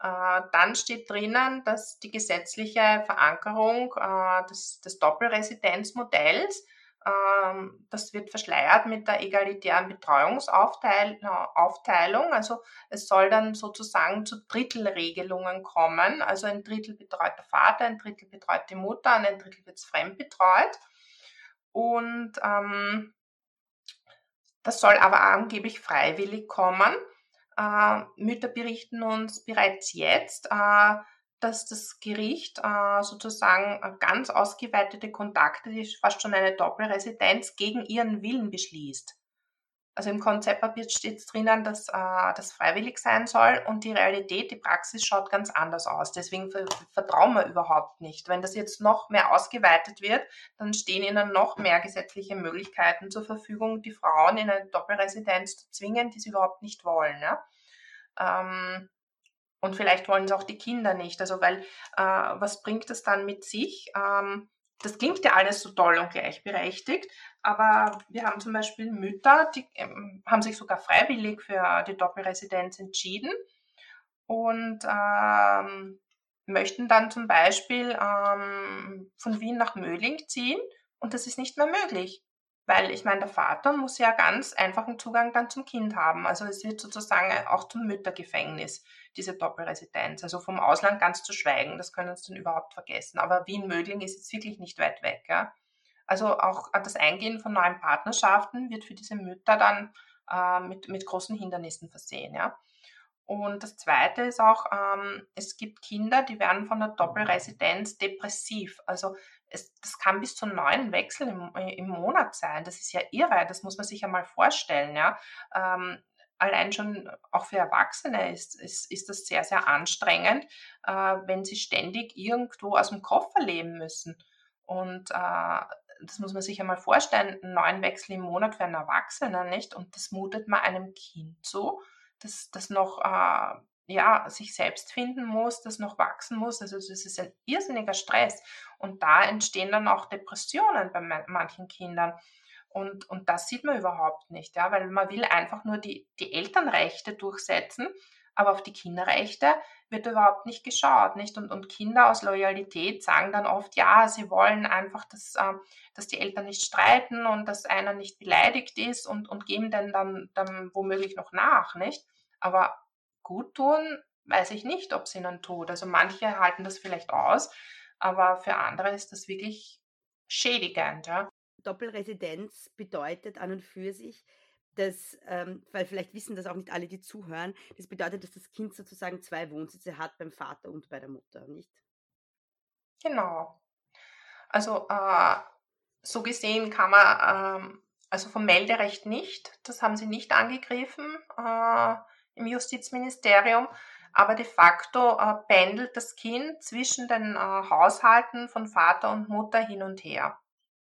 [SPEAKER 2] Äh, dann steht drinnen, dass die gesetzliche Verankerung äh, des, des Doppelresidenzmodells, ähm, das wird verschleiert mit der egalitären Betreuungsaufteilung. Also es soll dann sozusagen zu Drittelregelungen kommen. Also ein Drittel betreut der Vater, ein Drittel betreut die Mutter und ein Drittel wird fremdbetreut. Und ähm, das soll aber angeblich freiwillig kommen. Äh, Mütter berichten uns bereits jetzt, äh, dass das Gericht äh, sozusagen äh, ganz ausgeweitete Kontakte, die fast schon eine Doppelresidenz, gegen ihren Willen beschließt. Also im Konzeptpapier steht drinnen, dass äh, das freiwillig sein soll und die Realität, die Praxis schaut ganz anders aus. Deswegen vertrauen wir überhaupt nicht. Wenn das jetzt noch mehr ausgeweitet wird, dann stehen ihnen noch mehr gesetzliche Möglichkeiten zur Verfügung, die Frauen in eine Doppelresidenz zu zwingen, die sie überhaupt nicht wollen. Ja? Ähm, und vielleicht wollen es auch die Kinder nicht. Also weil, äh, was bringt das dann mit sich? Ähm, das klingt ja alles so toll und gleichberechtigt, aber wir haben zum Beispiel Mütter, die ähm, haben sich sogar freiwillig für die Doppelresidenz entschieden und ähm, möchten dann zum Beispiel ähm, von Wien nach Mödling ziehen und das ist nicht mehr möglich. Weil ich meine, der Vater muss ja ganz einfachen Zugang dann zum Kind haben. Also es wird sozusagen auch zum Müttergefängnis, diese Doppelresidenz. Also vom Ausland ganz zu schweigen, das können Sie dann überhaupt vergessen. Aber Wien-Mödling ist jetzt wirklich nicht weit weg. Ja? Also auch das Eingehen von neuen Partnerschaften wird für diese Mütter dann äh, mit, mit großen Hindernissen versehen. Ja? Und das Zweite ist auch, ähm, es gibt Kinder, die werden von der Doppelresidenz depressiv. Also es, das kann bis zu neun Wechsel im, äh, im Monat sein. Das ist ja irre, das muss man sich ja mal vorstellen. Ja? Ähm, allein schon auch für Erwachsene ist, ist, ist das sehr, sehr anstrengend, äh, wenn sie ständig irgendwo aus dem Koffer leben müssen. Und äh, das muss man sich ja mal vorstellen, neun Wechsel im Monat für einen Erwachsenen, nicht? Und das mutet man einem Kind zu, das, das noch äh, ja, sich selbst finden muss, das noch wachsen muss. Also das ist ein irrsinniger Stress. Und da entstehen dann auch Depressionen bei manchen Kindern. Und, und das sieht man überhaupt nicht, ja, weil man will einfach nur die, die Elternrechte durchsetzen, aber auf die Kinderrechte wird überhaupt nicht geschaut, nicht? Und, und Kinder aus Loyalität sagen dann oft, ja, sie wollen einfach, dass, äh, dass die Eltern nicht streiten und dass einer nicht beleidigt ist und, und geben dann, dann, dann womöglich noch nach, nicht? Aber gut tun, weiß ich nicht, ob es ihnen tut. Also manche halten das vielleicht aus, aber für andere ist das wirklich schädigend. Ja?
[SPEAKER 4] Doppelresidenz bedeutet an und für sich, dass, ähm, weil vielleicht wissen das auch nicht alle, die zuhören, das bedeutet, dass das Kind sozusagen zwei Wohnsitze hat beim Vater und bei der Mutter, nicht?
[SPEAKER 2] Genau. Also äh, so gesehen kann man, ähm, also vom Melderecht nicht, das haben sie nicht angegriffen. Äh, im Justizministerium, aber de facto äh, pendelt das Kind zwischen den äh, Haushalten von Vater und Mutter hin und her.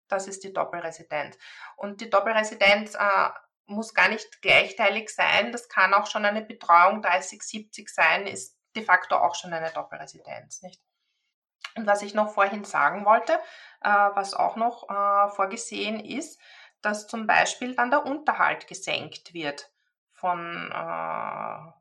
[SPEAKER 2] Das ist die Doppelresidenz. Und die Doppelresidenz äh, muss gar nicht gleichteilig sein. Das kann auch schon eine Betreuung 30-70 sein, ist de facto auch schon eine Doppelresidenz, nicht? Und was ich noch vorhin sagen wollte, äh, was auch noch äh, vorgesehen ist, dass zum Beispiel dann der Unterhalt gesenkt wird von, äh,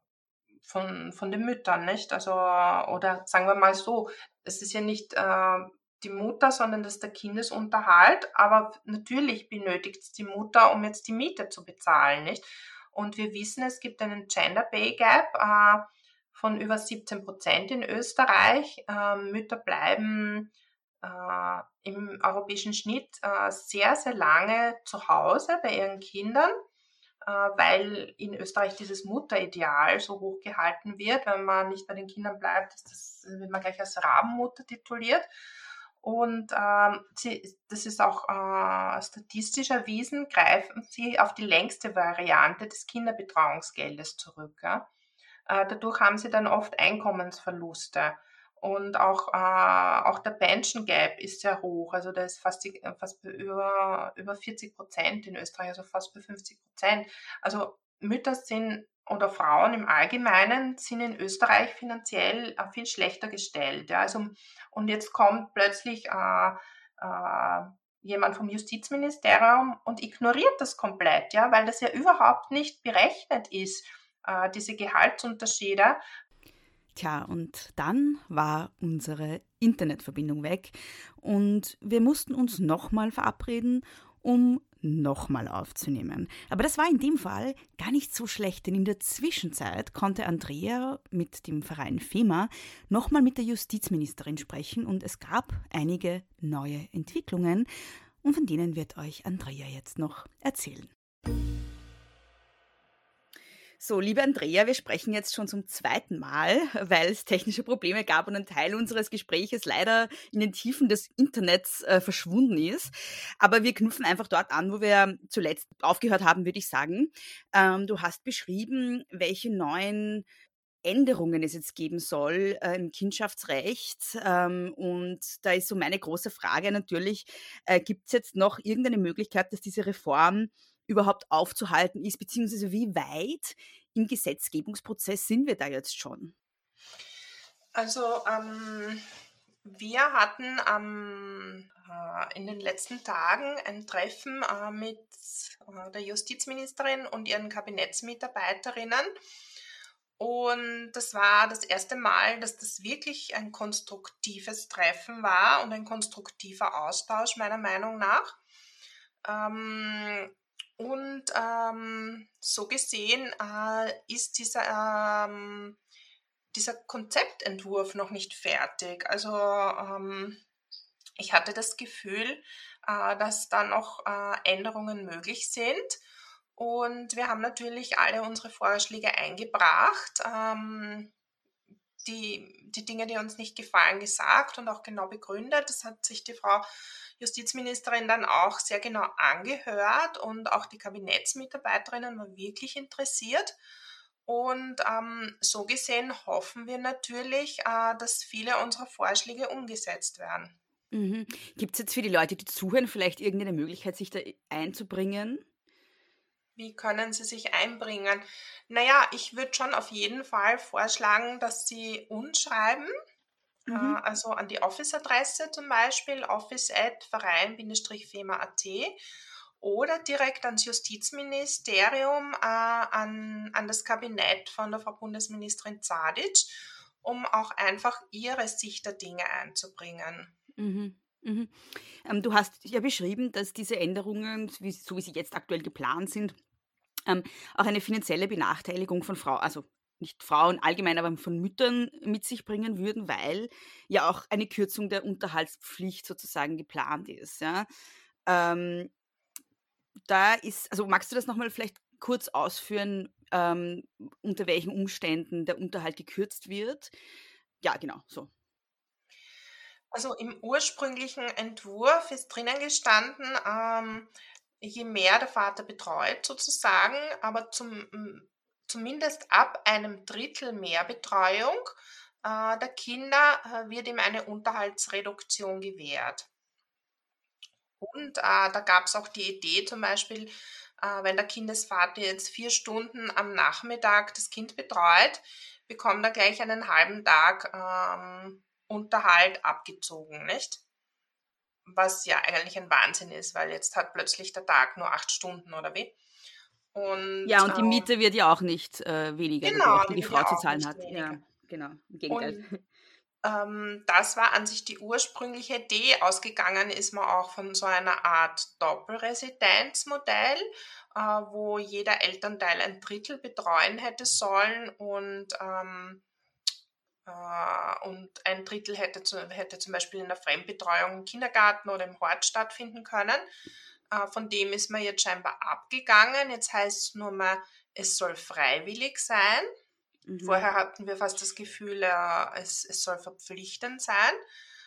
[SPEAKER 2] von, von den Müttern, nicht? Also, oder sagen wir mal so, es ist ja nicht äh, die Mutter, sondern das ist der Kindesunterhalt, aber natürlich benötigt es die Mutter, um jetzt die Miete zu bezahlen, nicht? Und wir wissen, es gibt einen Gender Pay Gap äh, von über 17 Prozent in Österreich. Äh, Mütter bleiben äh, im europäischen Schnitt äh, sehr, sehr lange zu Hause bei ihren Kindern äh, weil in Österreich dieses Mutterideal so hoch gehalten wird. Wenn man nicht bei den Kindern bleibt, ist das, wird man gleich als Rabenmutter tituliert. Und ähm, sie, das ist auch äh, statistisch erwiesen, greifen sie auf die längste Variante des Kinderbetreuungsgeldes zurück. Ja? Äh, dadurch haben sie dann oft Einkommensverluste. Und auch, äh, auch der Pension Gap ist sehr hoch. Also der ist fast, fast über, über 40 Prozent in Österreich, also fast bei 50 Prozent. Also Mütter sind oder Frauen im Allgemeinen sind in Österreich finanziell äh, viel schlechter gestellt. Ja. Also, und jetzt kommt plötzlich äh, äh, jemand vom Justizministerium und ignoriert das komplett, ja, weil das ja überhaupt nicht berechnet ist, äh, diese Gehaltsunterschiede.
[SPEAKER 1] Tja, und dann war unsere Internetverbindung weg und wir mussten uns nochmal verabreden, um nochmal aufzunehmen. Aber das war in dem Fall gar nicht so schlecht, denn in der Zwischenzeit konnte Andrea mit dem Verein FEMA nochmal mit der Justizministerin sprechen und es gab einige neue Entwicklungen und von denen wird euch Andrea jetzt noch erzählen. So, liebe Andrea, wir sprechen jetzt schon zum zweiten Mal, [laughs] weil es technische Probleme gab und ein Teil unseres Gespräches leider in den Tiefen des Internets äh, verschwunden ist. Aber wir knüpfen einfach dort an, wo wir zuletzt aufgehört haben, würde ich sagen. Ähm, du hast beschrieben, welche neuen Änderungen es jetzt geben soll äh, im Kindschaftsrecht. Ähm, und da ist so meine große Frage natürlich, äh, gibt es jetzt noch irgendeine Möglichkeit, dass diese Reform überhaupt aufzuhalten ist, beziehungsweise wie weit im Gesetzgebungsprozess sind wir da jetzt schon?
[SPEAKER 2] Also ähm, wir hatten ähm, äh, in den letzten Tagen ein Treffen äh, mit äh, der Justizministerin und ihren Kabinettsmitarbeiterinnen. Und das war das erste Mal, dass das wirklich ein konstruktives Treffen war und ein konstruktiver Austausch meiner Meinung nach. Ähm, und ähm, so gesehen äh, ist dieser, ähm, dieser Konzeptentwurf noch nicht fertig. Also ähm, ich hatte das Gefühl, äh, dass da noch äh, Änderungen möglich sind. Und wir haben natürlich alle unsere Vorschläge eingebracht, ähm, die, die Dinge, die uns nicht gefallen, gesagt und auch genau begründet. Das hat sich die Frau Justizministerin dann auch sehr genau angehört und auch die Kabinettsmitarbeiterinnen waren wirklich interessiert. Und ähm, so gesehen hoffen wir natürlich, äh, dass viele unserer Vorschläge umgesetzt werden.
[SPEAKER 1] Mhm. Gibt es jetzt für die Leute, die zuhören, vielleicht irgendeine Möglichkeit, sich da einzubringen?
[SPEAKER 2] Wie können sie sich einbringen? Naja, ich würde schon auf jeden Fall vorschlagen, dass sie uns schreiben Mhm. Äh, also an die Office-Adresse zum Beispiel, office.verein-fema.at oder direkt ans Justizministerium, äh, an, an das Kabinett von der Frau Bundesministerin Zadic, um auch einfach ihre Sicht der Dinge einzubringen.
[SPEAKER 1] Mhm. Mhm. Ähm, du hast ja beschrieben, dass diese Änderungen, so wie sie jetzt aktuell geplant sind, ähm, auch eine finanzielle Benachteiligung von Frauen, also nicht Frauen allgemein, aber von Müttern mit sich bringen würden, weil ja auch eine Kürzung der Unterhaltspflicht sozusagen geplant ist. Ja. Ähm, da ist, also magst du das nochmal vielleicht kurz ausführen, ähm, unter welchen Umständen der Unterhalt gekürzt wird? Ja, genau, so.
[SPEAKER 2] Also im ursprünglichen Entwurf ist drinnen gestanden, ähm, je mehr der Vater betreut sozusagen, aber zum zumindest ab einem Drittel mehr Betreuung äh, der Kinder äh, wird ihm eine Unterhaltsreduktion gewährt. Und äh, da gab es auch die Idee zum Beispiel, äh, wenn der Kindesvater jetzt vier Stunden am Nachmittag das Kind betreut, bekommt er gleich einen halben Tag ähm, Unterhalt abgezogen, nicht? Was ja eigentlich ein Wahnsinn ist, weil jetzt hat plötzlich der Tag nur acht Stunden oder wie.
[SPEAKER 1] Und, ja, und die ähm, Miete wird ja auch nicht äh, weniger,
[SPEAKER 2] genau,
[SPEAKER 1] die, die, Frau zu zahlen hat. Weniger. Ja, genau, im Gegenteil.
[SPEAKER 2] Und, [laughs] ähm, das war an sich die ursprüngliche Idee. Ausgegangen ist man auch von so einer Art Doppelresidenzmodell, äh, wo jeder Elternteil ein Drittel betreuen hätte sollen und ähm, äh, und ein Drittel hätte, hätte zum Beispiel in der Fremdbetreuung im Kindergarten oder im Hort stattfinden können. Äh, von dem ist man jetzt scheinbar abgegangen. Jetzt heißt es nur mal, es soll freiwillig sein. Mhm. Vorher hatten wir fast das Gefühl, äh, es, es soll verpflichtend sein.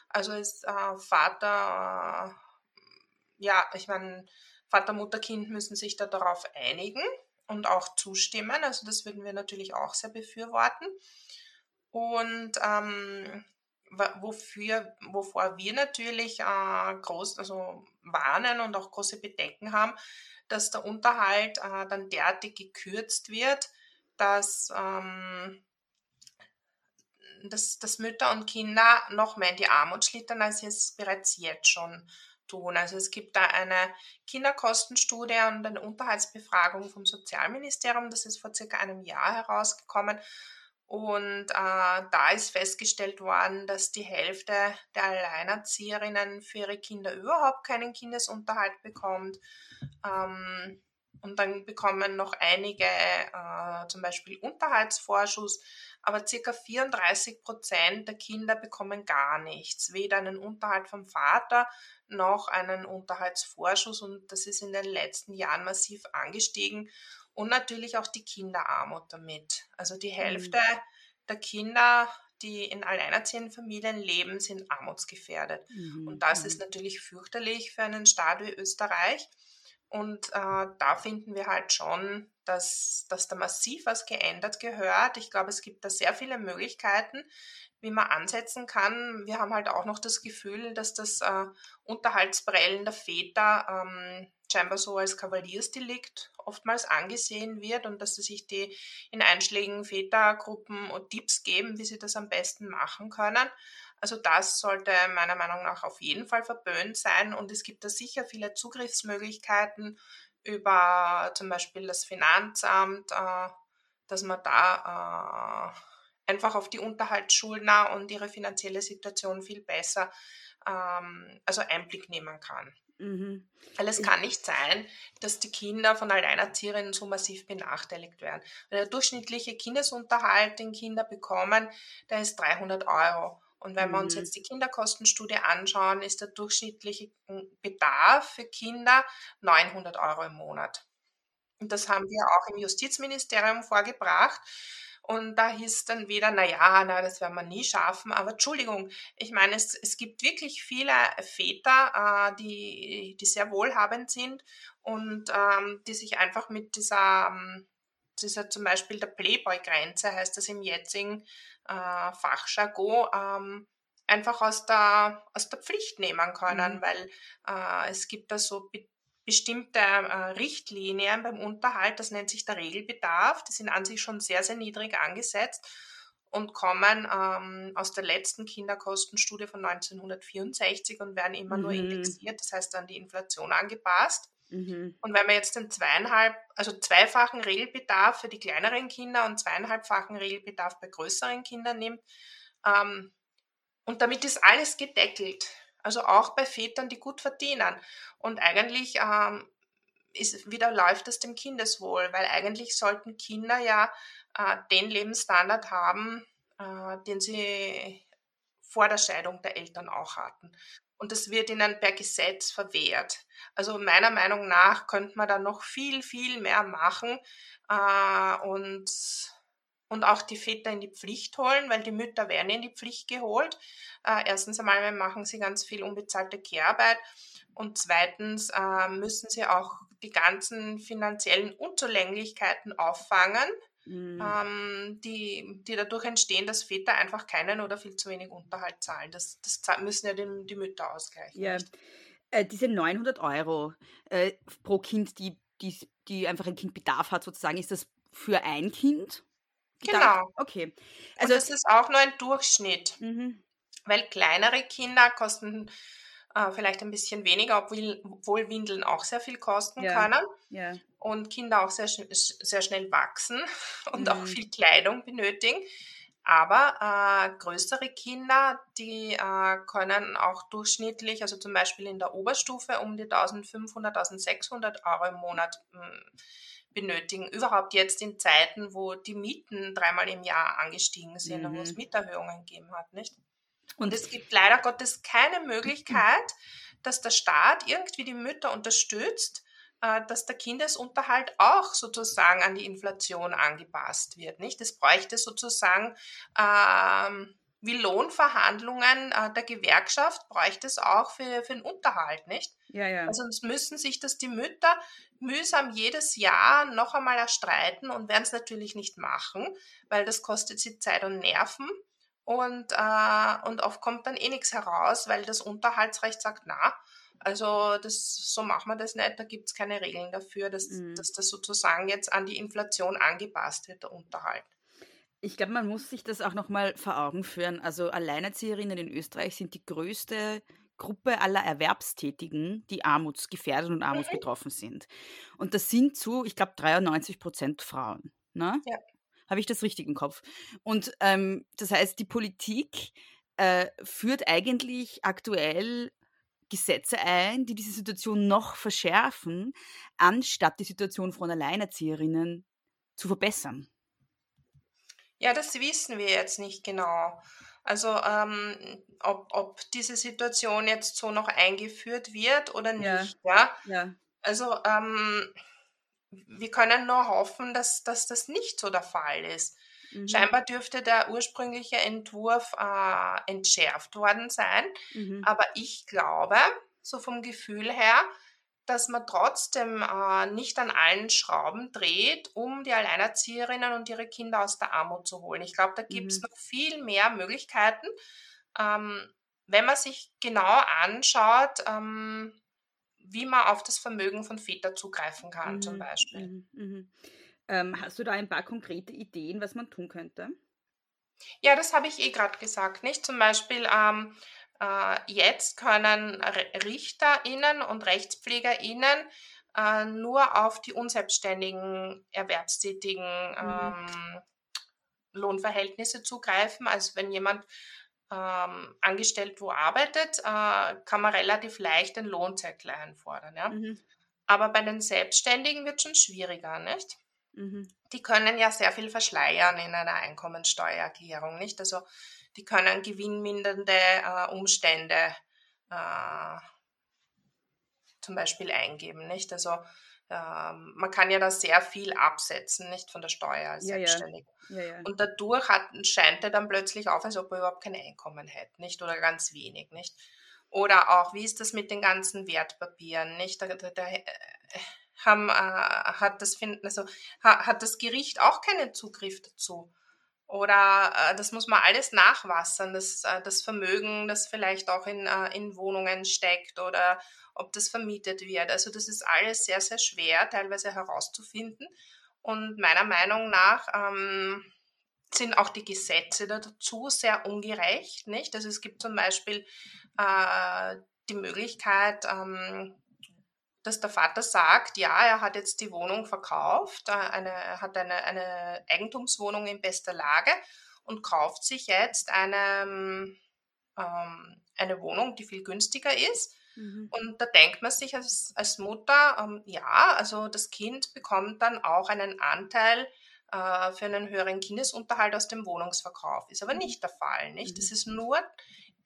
[SPEAKER 2] Also ist äh, Vater, äh, ja, ich meine, Vater, Mutter, Kind müssen sich da darauf einigen und auch zustimmen. Also das würden wir natürlich auch sehr befürworten. Und ähm, wofür, wovor wir natürlich äh, groß, also warnen und auch große Bedenken haben, dass der Unterhalt äh, dann derartig gekürzt wird, dass, ähm, dass, dass Mütter und Kinder noch mehr in die Armut schlittern, als sie es bereits jetzt schon tun. Also es gibt da eine Kinderkostenstudie und eine Unterhaltsbefragung vom Sozialministerium, das ist vor circa einem Jahr herausgekommen. Und äh, da ist festgestellt worden, dass die Hälfte der Alleinerzieherinnen für ihre Kinder überhaupt keinen Kindesunterhalt bekommt. Ähm, und dann bekommen noch einige äh, zum Beispiel Unterhaltsvorschuss, aber circa 34 Prozent der Kinder bekommen gar nichts, weder einen Unterhalt vom Vater noch einen Unterhaltsvorschuss. Und das ist in den letzten Jahren massiv angestiegen und natürlich auch die Kinderarmut damit. Also die Hälfte mhm. der Kinder, die in alleinerziehenden Familien leben, sind armutsgefährdet. Mhm. Und das ist mhm. natürlich fürchterlich für einen Staat wie Österreich. Und äh, da finden wir halt schon, dass, dass da massiv was geändert gehört. Ich glaube, es gibt da sehr viele Möglichkeiten, wie man ansetzen kann. Wir haben halt auch noch das Gefühl, dass das äh, Unterhaltsprellen der Väter ähm, scheinbar so als Kavaliersdelikt oftmals angesehen wird und dass sie sich die in einschlägigen Vätergruppen und Tipps geben, wie sie das am besten machen können. Also das sollte meiner Meinung nach auf jeden Fall verböhnt sein und es gibt da sicher viele Zugriffsmöglichkeiten über zum Beispiel das Finanzamt, äh, dass man da äh, einfach auf die Unterhaltsschuldner und ihre finanzielle Situation viel besser ähm, also Einblick nehmen kann. Mhm. Weil es kann nicht sein, dass die Kinder von Alleinerzieherinnen so massiv benachteiligt werden. Weil der durchschnittliche Kindesunterhalt, den Kinder bekommen, der ist 300 Euro. Und wenn mhm. wir uns mhm. jetzt die Kinderkostenstudie anschauen, ist der durchschnittliche Bedarf für Kinder 900 Euro im Monat. Und das haben wir auch im Justizministerium vorgebracht. Und da hieß dann wieder, na ja, na, das werden wir nie schaffen. Aber Entschuldigung, ich meine, es, es gibt wirklich viele Väter, äh, die, die sehr wohlhabend sind und ähm, die sich einfach mit dieser, ähm, dieser zum Beispiel der Playboy-Grenze, heißt das im jetzigen äh, Fachjargon, ähm, einfach aus der, aus der Pflicht nehmen können, mhm. weil äh, es gibt da so bestimmte äh, Richtlinien beim Unterhalt, das nennt sich der Regelbedarf, die sind an sich schon sehr, sehr niedrig angesetzt und kommen ähm, aus der letzten Kinderkostenstudie von 1964 und werden immer mhm. nur indexiert, das heißt an die Inflation angepasst. Mhm. Und wenn man jetzt den zweieinhalb, also zweifachen Regelbedarf für die kleineren Kinder und zweieinhalbfachen Regelbedarf bei größeren Kindern nimmt, ähm, und damit ist alles gedeckelt. Also auch bei Vätern, die gut verdienen. Und eigentlich ähm, ist, wieder läuft es dem Kindeswohl, weil eigentlich sollten Kinder ja äh, den Lebensstandard haben, äh, den sie vor der Scheidung der Eltern auch hatten. Und das wird ihnen per Gesetz verwehrt. Also meiner Meinung nach könnte man da noch viel, viel mehr machen äh, und und auch die Väter in die Pflicht holen, weil die Mütter werden in die Pflicht geholt. Äh, erstens einmal machen sie ganz viel unbezahlte Kehrarbeit und zweitens äh, müssen sie auch die ganzen finanziellen Unzulänglichkeiten auffangen, mhm. ähm, die, die dadurch entstehen, dass Väter einfach keinen oder viel zu wenig Unterhalt zahlen. Das, das müssen ja die, die Mütter ausgleichen.
[SPEAKER 1] Ja. Äh, diese 900 Euro äh, pro Kind, die, die, die einfach ein Kind Bedarf hat, sozusagen, ist das für ein Kind?
[SPEAKER 2] Genau.
[SPEAKER 1] Okay.
[SPEAKER 2] Also Und das ist auch nur ein Durchschnitt, mhm. weil kleinere Kinder kosten äh, vielleicht ein bisschen weniger, obwohl, obwohl, Windeln auch sehr viel kosten ja. können. Ja. Und Kinder auch sehr, sehr schnell wachsen [laughs] und mhm. auch viel Kleidung benötigen. Aber äh, größere Kinder, die äh, können auch durchschnittlich, also zum Beispiel in der Oberstufe, um die 1500, 1600 Euro im Monat mh, hm, benötigen. Überhaupt jetzt in Zeiten, wo die Mieten dreimal im Jahr angestiegen sind mhm. und wo es mhm. Mieterhöhungen gegeben hat, nicht? Und es gibt leider Gottes keine Möglichkeit, [clears throat] dass der Staat irgendwie die Mütter unterstützt, äh, dass der Kindesunterhalt auch sozusagen an die Inflation angepasst wird. Nicht? Es bräuchte sozusagen ähm, wie Lohnverhandlungen äh, der Gewerkschaft bräuchte es auch für, für den Unterhalt, nicht?
[SPEAKER 5] Ja, ja.
[SPEAKER 2] Also sonst müssen sich das die Mütter mühsam jedes Jahr noch einmal erstreiten und werden es natürlich nicht machen, weil das kostet sie Zeit und Nerven. Und, äh, und oft kommt dann eh nichts heraus, weil das Unterhaltsrecht sagt, na, also das, so machen wir das nicht, da gibt es keine Regeln dafür, dass, mhm. dass das sozusagen jetzt an die Inflation angepasst wird, der Unterhalt.
[SPEAKER 1] Ich glaube, man muss sich das auch nochmal vor Augen führen. Also Alleinerzieherinnen in Österreich sind die größte Gruppe aller Erwerbstätigen, die armutsgefährdet und armutsbetroffen sind. Und das sind zu, ich glaube, 93 Prozent Frauen. Ne? Ja. Habe ich das richtig im Kopf? Und ähm, das heißt, die Politik äh, führt eigentlich aktuell Gesetze ein, die diese Situation noch verschärfen, anstatt die Situation von Alleinerzieherinnen zu verbessern.
[SPEAKER 2] Ja, das wissen wir jetzt nicht genau. Also ähm, ob, ob diese Situation jetzt so noch eingeführt wird oder nicht. Ja. ja? ja. Also ähm, wir können nur hoffen, dass, dass das nicht so der Fall ist. Mhm. Scheinbar dürfte der ursprüngliche Entwurf äh, entschärft worden sein, mhm. aber ich glaube, so vom Gefühl her, dass man trotzdem äh, nicht an allen Schrauben dreht, um die Alleinerzieherinnen und ihre Kinder aus der Armut zu holen. Ich glaube, da gibt es mhm. noch viel mehr Möglichkeiten. Ähm, wenn man sich genau anschaut, ähm, wie man auf das Vermögen von Vätern zugreifen kann, mhm. zum Beispiel.
[SPEAKER 1] Mhm. mhm. Ähm, hast du da ein paar konkrete Ideen, was man tun könnte?
[SPEAKER 2] Ja, das habe ich eh gerade gesagt, nicht? Zum Beispiel ähm, äh, jetzt können RichterInnen und RechtspflegerInnen äh, nur auf die unselbstständigen Erwerbstätigen mhm. ähm, Lohnverhältnisse zugreifen. Also wenn jemand ähm, angestellt wo arbeitet, äh, kann man relativ leicht den Lohnzettel einfordern. Ja? Mhm. Aber bei den Selbstständigen wird es schon schwieriger, nicht? Mhm. Die können ja sehr viel verschleiern in einer Einkommensteuererklärung, nicht? Also die können gewinnmindernde äh, Umstände äh, zum Beispiel eingeben, nicht? Also ähm, man kann ja da sehr viel absetzen, nicht von der Steuer als ja, Selbstständig. Ja. Ja, Und dadurch hat, scheint er dann plötzlich auf, als ob er überhaupt kein Einkommen hätte, nicht? Oder ganz wenig, nicht? Oder auch, wie ist das mit den ganzen Wertpapieren, nicht? Da, da, da äh, haben, äh, hat, das, also, hat das Gericht auch keinen Zugriff dazu. Oder äh, das muss man alles nachwassern, das, äh, das Vermögen, das vielleicht auch in, äh, in Wohnungen steckt oder ob das vermietet wird. Also das ist alles sehr, sehr schwer teilweise herauszufinden. Und meiner Meinung nach ähm, sind auch die Gesetze dazu sehr ungerecht. Nicht? Also es gibt zum Beispiel äh, die Möglichkeit, ähm, dass der Vater sagt, ja, er hat jetzt die Wohnung verkauft, äh, eine, er hat eine, eine Eigentumswohnung in bester Lage und kauft sich jetzt eine, ähm, eine Wohnung, die viel günstiger ist. Mhm. Und da denkt man sich als, als Mutter, ähm, ja, also das Kind bekommt dann auch einen Anteil äh, für einen höheren Kindesunterhalt aus dem Wohnungsverkauf. Ist aber mhm. nicht der Fall, nicht? Das mhm. ist nur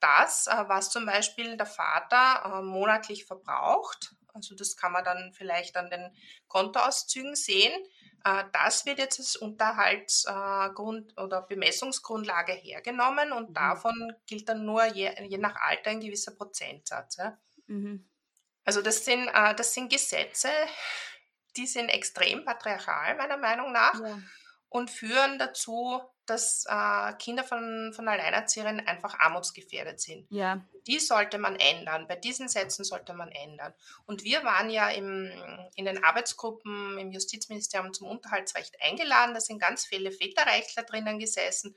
[SPEAKER 2] das, äh, was zum Beispiel der Vater äh, monatlich verbraucht also das kann man dann vielleicht an den Kontoauszügen sehen. Äh, das wird jetzt als Unterhaltsgrund oder Bemessungsgrundlage hergenommen und mhm. davon gilt dann nur je, je, nach Alter ein gewisser Prozentsatz. Mhm. Also das sind, äh, das sind Gesetze, die sind extrem patriarchal meiner Meinung nach ja. Und führen dazu, dass äh, Kinder von, von Alleinerzieherinnen einfach armutsgefährdet sind. Ja. Die sollte man ändern. Bei diesen Sätzen sollte man ändern. Und wir waren ja im, in den Arbeitsgruppen im Justizministerium zum Unterhaltsrecht eingeladen. Da sind ganz viele Väterrechtler drinnen gesessen.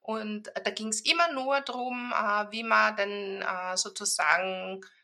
[SPEAKER 2] Und da ging es immer nur darum, äh, wie man denn äh, sozusagen äh,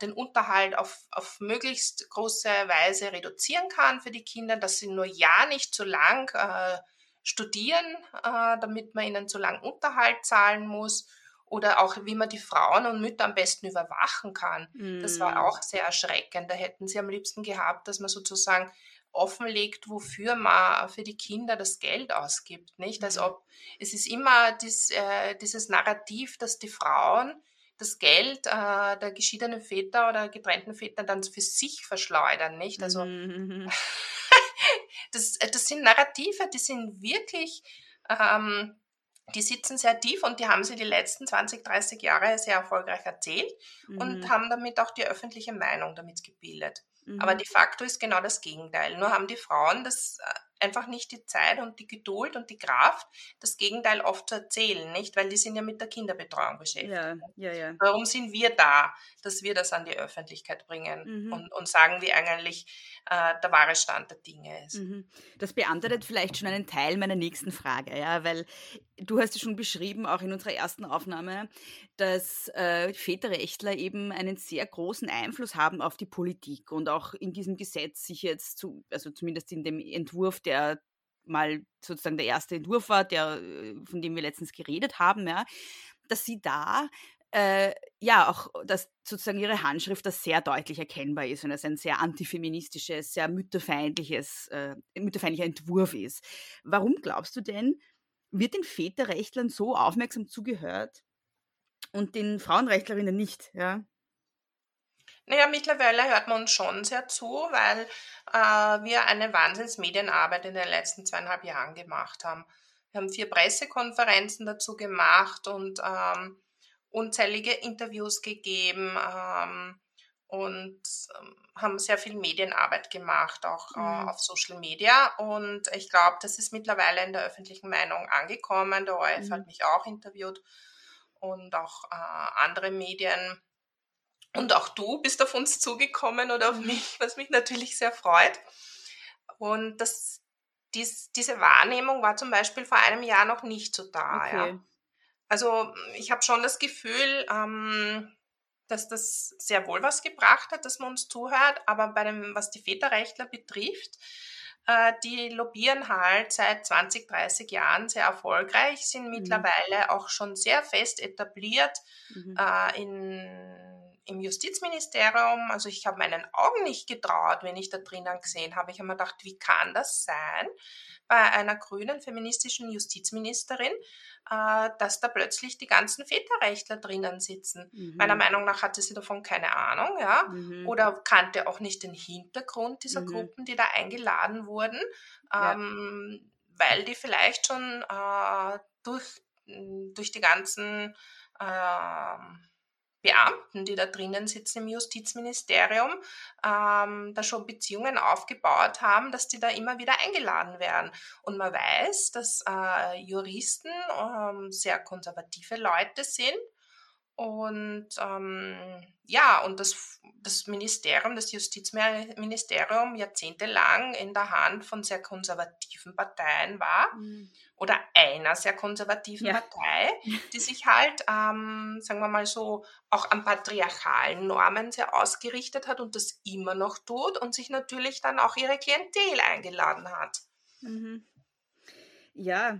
[SPEAKER 2] den Unterhalt auf, auf möglichst große Weise reduzieren kann für die Kinder, dass sie nur ja nicht zu lang äh, studieren, äh, damit man ihnen zu lang Unterhalt zahlen muss oder auch wie man die Frauen und Mütter am besten überwachen kann. Mm. Das war mm. auch sehr erschreckend. Da hätten sie am liebsten gehabt, dass man sozusagen offenlegt, wofür man für die Kinder das Geld ausgibt. Nicht? Als mhm. ob es ist immer dies, äh, dieses Narrativ, dass die Frauen das Geld äh, der geschiedenen Väter oder getrennten Väter dann für sich verschleudern, nicht? Also mm. [laughs] das, äh, das sind Narrative, die sind wirklich ähm, die sitzen sehr tief und die haben sie die letzten 20, 30 Jahre sehr erfolgreich erzählt mhm. und haben damit auch die öffentliche Meinung damit gebildet. Mhm. Aber de facto ist genau das Gegenteil. Nur haben die Frauen das äh, einfach nicht die Zeit und die Geduld und die Kraft, das Gegenteil oft zu erzählen, nicht? Weil die sind ja mit der Kinderbetreuung beschäftigt. Ja, ja, ja. Warum sind wir da, dass wir das an die Öffentlichkeit bringen mhm. und, und sagen, wie eigentlich äh, der wahre Stand der Dinge ist? Mhm.
[SPEAKER 1] Das beantwortet vielleicht schon einen Teil meiner nächsten Frage, ja, weil du hast es schon beschrieben, auch in unserer ersten Aufnahme, dass äh, Väterrechtler eben einen sehr großen Einfluss haben auf die Politik und auch in diesem Gesetz sich jetzt, zu, also zumindest in dem Entwurf, der mal sozusagen der erste Entwurf war, der, äh, von dem wir letztens geredet haben, ja, dass sie da äh, ja auch, dass sozusagen ihre Handschrift das sehr deutlich erkennbar ist und es ein sehr antifeministisches, sehr mütterfeindliches, äh, mütterfeindlicher Entwurf ist. Warum glaubst du denn, wird den Väterrechtlern so aufmerksam zugehört und den Frauenrechtlerinnen nicht? Ja?
[SPEAKER 2] Naja, mittlerweile hört man uns schon sehr zu, weil äh, wir eine Wahnsinnsmedienarbeit in den letzten zweieinhalb Jahren gemacht haben. Wir haben vier Pressekonferenzen dazu gemacht und ähm, unzählige Interviews gegeben ähm, und ähm, haben sehr viel Medienarbeit gemacht, auch äh, mhm. auf Social Media. Und ich glaube, das ist mittlerweile in der öffentlichen Meinung angekommen. Der ORF mhm. hat mich auch interviewt und auch äh, andere Medien. Und auch du bist auf uns zugekommen oder auf mich, was mich natürlich sehr freut. Und das, dies, diese Wahrnehmung war zum Beispiel vor einem Jahr noch nicht so da. Okay. Ja. Also ich habe schon das Gefühl, ähm, dass das sehr wohl was gebracht hat, dass man uns zuhört, aber bei dem, was die Väterrechtler betrifft, äh, die lobbyieren halt seit 20, 30 Jahren sehr erfolgreich, sind mhm. mittlerweile auch schon sehr fest etabliert mhm. äh, in im Justizministerium, also ich habe meinen Augen nicht getraut, wenn ich da drinnen gesehen habe. Ich habe mir gedacht, wie kann das sein bei einer grünen feministischen Justizministerin, äh, dass da plötzlich die ganzen Väterrechtler drinnen sitzen. Mhm. Meiner Meinung nach hatte sie davon keine Ahnung, ja, mhm. oder kannte auch nicht den Hintergrund dieser mhm. Gruppen, die da eingeladen wurden, ähm, ja. weil die vielleicht schon äh, durch, durch die ganzen äh, Beamten, die da drinnen sitzen im Justizministerium, ähm, da schon Beziehungen aufgebaut haben, dass die da immer wieder eingeladen werden. Und man weiß, dass äh, Juristen ähm, sehr konservative Leute sind und ähm, ja, und das, das Ministerium, das Justizministerium jahrzehntelang in der Hand von sehr konservativen Parteien war mhm. oder einer sehr konservativen ja. Partei, [laughs] die sich halt, ähm, sagen wir mal so, auch an patriarchalen Normen sehr ausgerichtet hat und das immer noch tut und sich natürlich dann auch ihre Klientel eingeladen hat.
[SPEAKER 1] Mhm. Ja,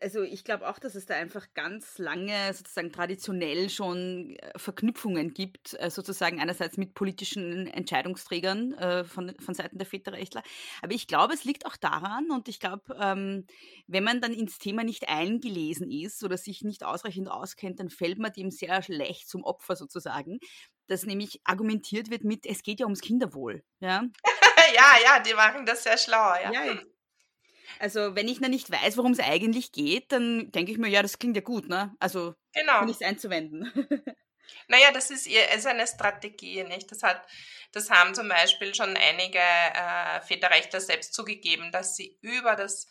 [SPEAKER 1] also ich glaube auch, dass es da einfach ganz lange sozusagen traditionell schon äh, Verknüpfungen gibt, äh, sozusagen einerseits mit politischen Entscheidungsträgern von, von Seiten der Väterrechtler. Aber ich glaube, es liegt auch daran und ich glaube, ähm, wenn man dann ins Thema nicht eingelesen ist oder sich nicht ausreichend auskennt, dann fällt man dem sehr schlecht zum Opfer sozusagen, dass nämlich argumentiert wird mit, es geht ja ums Kinderwohl. Ja, [laughs]
[SPEAKER 2] ja, ja, die machen das sehr schlau. Ja, ja
[SPEAKER 1] also, wenn ich noch nicht weiß, worum es eigentlich geht, dann denke ich mir, ja, das klingt ja gut, ne? Also, genau. nichts einzuwenden. [laughs]
[SPEAKER 2] Naja, das ist, ist eine Strategie, nicht? Das, hat, das haben zum Beispiel schon einige äh, Väterrechtler selbst zugegeben, dass sie über das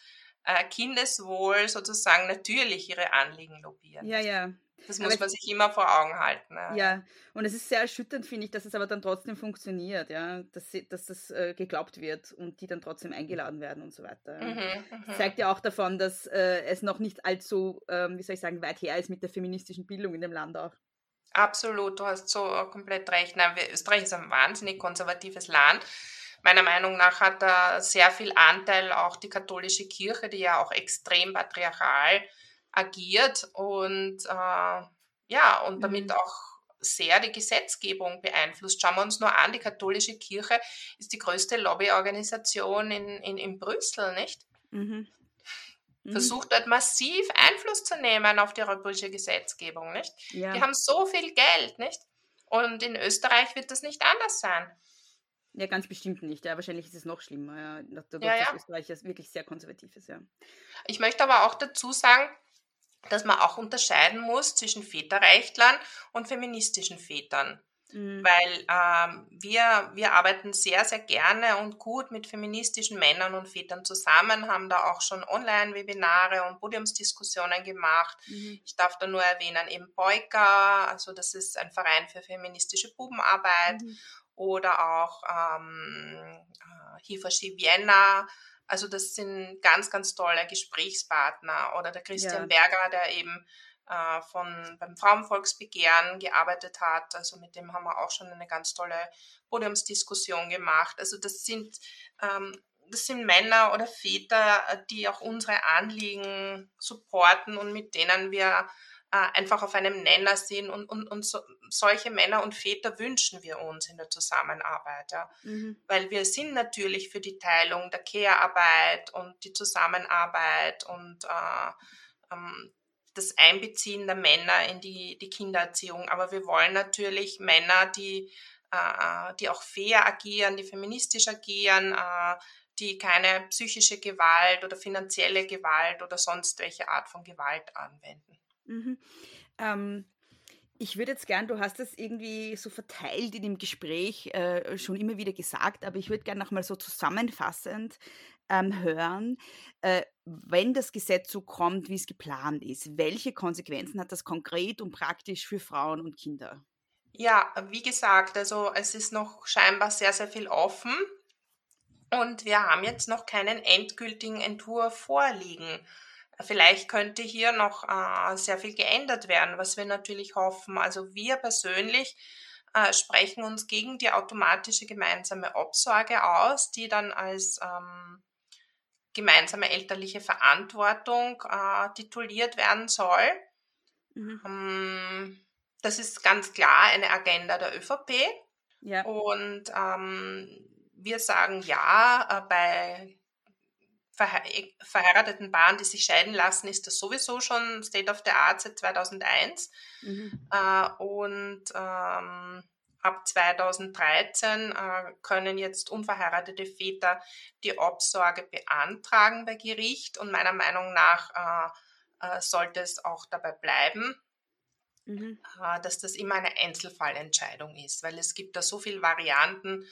[SPEAKER 2] äh, Kindeswohl sozusagen natürlich ihre Anliegen lobbyieren.
[SPEAKER 1] Ja, ja.
[SPEAKER 2] Das muss aber man sich immer vor Augen halten.
[SPEAKER 1] Ja. ja, und es ist sehr erschütternd, finde ich, dass es aber dann trotzdem funktioniert, ja, dass, sie, dass das äh, geglaubt wird und die dann trotzdem eingeladen werden und so weiter. Mhm, mhm. zeigt ja auch davon, dass äh, es noch nicht allzu, ähm, wie soll ich sagen, weit her ist mit der feministischen Bildung in dem Land auch.
[SPEAKER 2] Absolut, du hast so komplett recht. Nein, Österreich ist ein wahnsinnig konservatives Land. Meiner Meinung nach hat da sehr viel Anteil auch die katholische Kirche, die ja auch extrem patriarchal ist agiert und äh, ja, und damit mhm. auch sehr die Gesetzgebung beeinflusst. Schauen wir uns nur an, die katholische Kirche ist die größte Lobbyorganisation in, in, in Brüssel, nicht? Mhm. Mhm. Versucht dort massiv Einfluss zu nehmen auf die europäische Gesetzgebung, nicht? Ja. Die haben so viel Geld, nicht? Und in Österreich wird das nicht anders sein.
[SPEAKER 1] Ja, ganz bestimmt nicht. Ja, wahrscheinlich ist es noch schlimmer, ja, dadurch, ja, ja. dass Österreich wirklich sehr konservativ ist. Ja.
[SPEAKER 2] Ich möchte aber auch dazu sagen, dass man auch unterscheiden muss zwischen Väterrechtlern und feministischen Vätern. Mhm. Weil ähm, wir, wir arbeiten sehr, sehr gerne und gut mit feministischen Männern und Vätern zusammen, haben da auch schon Online-Webinare und Podiumsdiskussionen gemacht. Mhm. Ich darf da nur erwähnen, eben Boika, also das ist ein Verein für feministische Bubenarbeit mhm. oder auch ähm, äh, Hifashi Vienna, also das sind ganz, ganz tolle Gesprächspartner. Oder der Christian ja. Berger, der eben äh, von, beim Frauenvolksbegehren gearbeitet hat. Also mit dem haben wir auch schon eine ganz tolle Podiumsdiskussion gemacht. Also das sind, ähm, das sind Männer oder Väter, die auch unsere Anliegen supporten und mit denen wir äh, einfach auf einem Nenner sind. Und, und, und so, solche Männer und Väter wünschen wir uns in der Zusammenarbeit. Ja. Mhm. Weil wir sind natürlich für die Teilung der Care-Arbeit und die Zusammenarbeit und äh, ähm, das Einbeziehen der Männer in die, die Kindererziehung. Aber wir wollen natürlich Männer, die, äh, die auch fair agieren, die feministisch agieren, äh, die keine psychische Gewalt oder finanzielle Gewalt oder sonst welche Art von Gewalt anwenden.
[SPEAKER 1] Mhm. Ähm, ich würde jetzt gern, du hast das irgendwie so verteilt in dem Gespräch äh, schon immer wieder gesagt, aber ich würde gerne nochmal so zusammenfassend ähm, hören, äh, wenn das Gesetz so kommt, wie es geplant ist. Welche Konsequenzen hat das konkret und praktisch für Frauen und Kinder?
[SPEAKER 2] Ja, wie gesagt, also es ist noch scheinbar sehr, sehr viel offen und wir haben jetzt noch keinen endgültigen Entwurf vorliegen. Vielleicht könnte hier noch äh, sehr viel geändert werden, was wir natürlich hoffen. Also wir persönlich äh, sprechen uns gegen die automatische gemeinsame Obsorge aus, die dann als ähm, gemeinsame elterliche Verantwortung äh, tituliert werden soll. Mhm. Ähm, das ist ganz klar eine Agenda der ÖVP. Ja. Und ähm, wir sagen ja äh, bei verheirateten Paaren, die sich scheiden lassen, ist das sowieso schon State of the Art seit 2001. Mhm. Äh, und ähm, ab 2013 äh, können jetzt unverheiratete Väter die Obsorge beantragen bei Gericht und meiner Meinung nach äh, äh sollte es auch dabei bleiben. Mhm. Äh, dass das immer eine Einzelfallentscheidung ist, weil es gibt da so viele Varianten,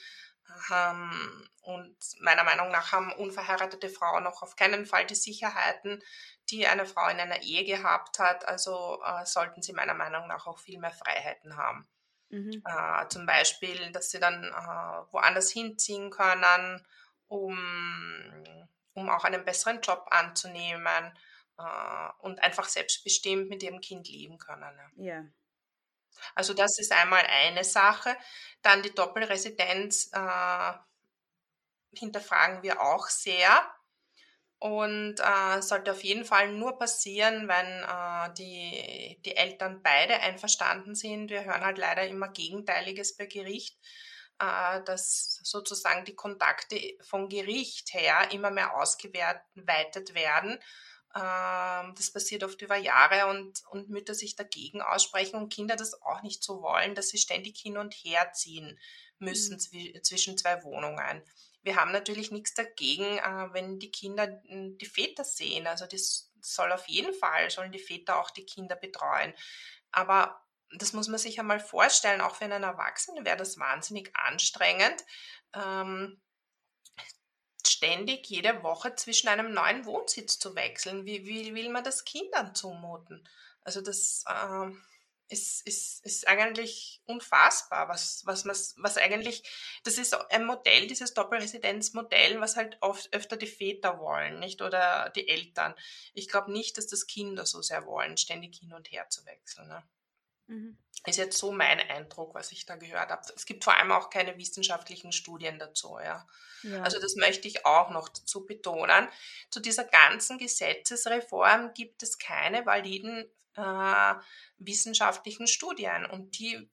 [SPEAKER 2] und meiner Meinung nach haben unverheiratete Frauen noch auf keinen Fall die Sicherheiten, die eine Frau in einer Ehe gehabt hat. Also äh, sollten sie meiner Meinung nach auch viel mehr Freiheiten haben. Mhm. Äh, zum Beispiel, dass sie dann äh, woanders hinziehen können, um, um auch einen besseren Job anzunehmen äh, und einfach selbstbestimmt mit ihrem Kind leben können. Ja. Also das ist einmal eine Sache. Dann die Doppelresidenz äh, hinterfragen wir auch sehr und äh, sollte auf jeden Fall nur passieren, wenn äh, die, die Eltern beide einverstanden sind. Wir hören halt leider immer Gegenteiliges bei Gericht, äh, dass sozusagen die Kontakte vom Gericht her immer mehr ausgeweitet werden das passiert oft über Jahre und, und Mütter sich dagegen aussprechen und Kinder das auch nicht so wollen, dass sie ständig hin und her ziehen müssen mhm. zwischen zwei Wohnungen. Wir haben natürlich nichts dagegen, äh, wenn die Kinder hm, die Väter sehen. Also das soll auf jeden Fall, sollen die Väter auch die Kinder betreuen. Aber das muss man sich einmal vorstellen, auch für einen Erwachsenen wäre das wahnsinnig anstrengend. Ähm, ständig jede Woche zwischen einem neuen Wohnsitz zu wechseln. Wie, wie will man das Kindern zumuten? Also das äh, ist, ist, ist eigentlich unfassbar, was, was, was, was eigentlich, das ist ein Modell, dieses Doppelresidenzmodell, was halt oft öfter die Väter wollen, nicht? Oder die Eltern. Ich glaube nicht, dass das Kinder so sehr wollen, ständig hin und her zu wechseln. Ne? Mhm. Ist jetzt so mein Eindruck, was ich da gehört habe. Es gibt vor allem auch keine wissenschaftlichen Studien dazu. Ja. ja. Also das möchte ich auch noch dazu betonen. Zu dieser ganzen Gesetzesreform gibt es keine validen äh, wissenschaftlichen Studien und die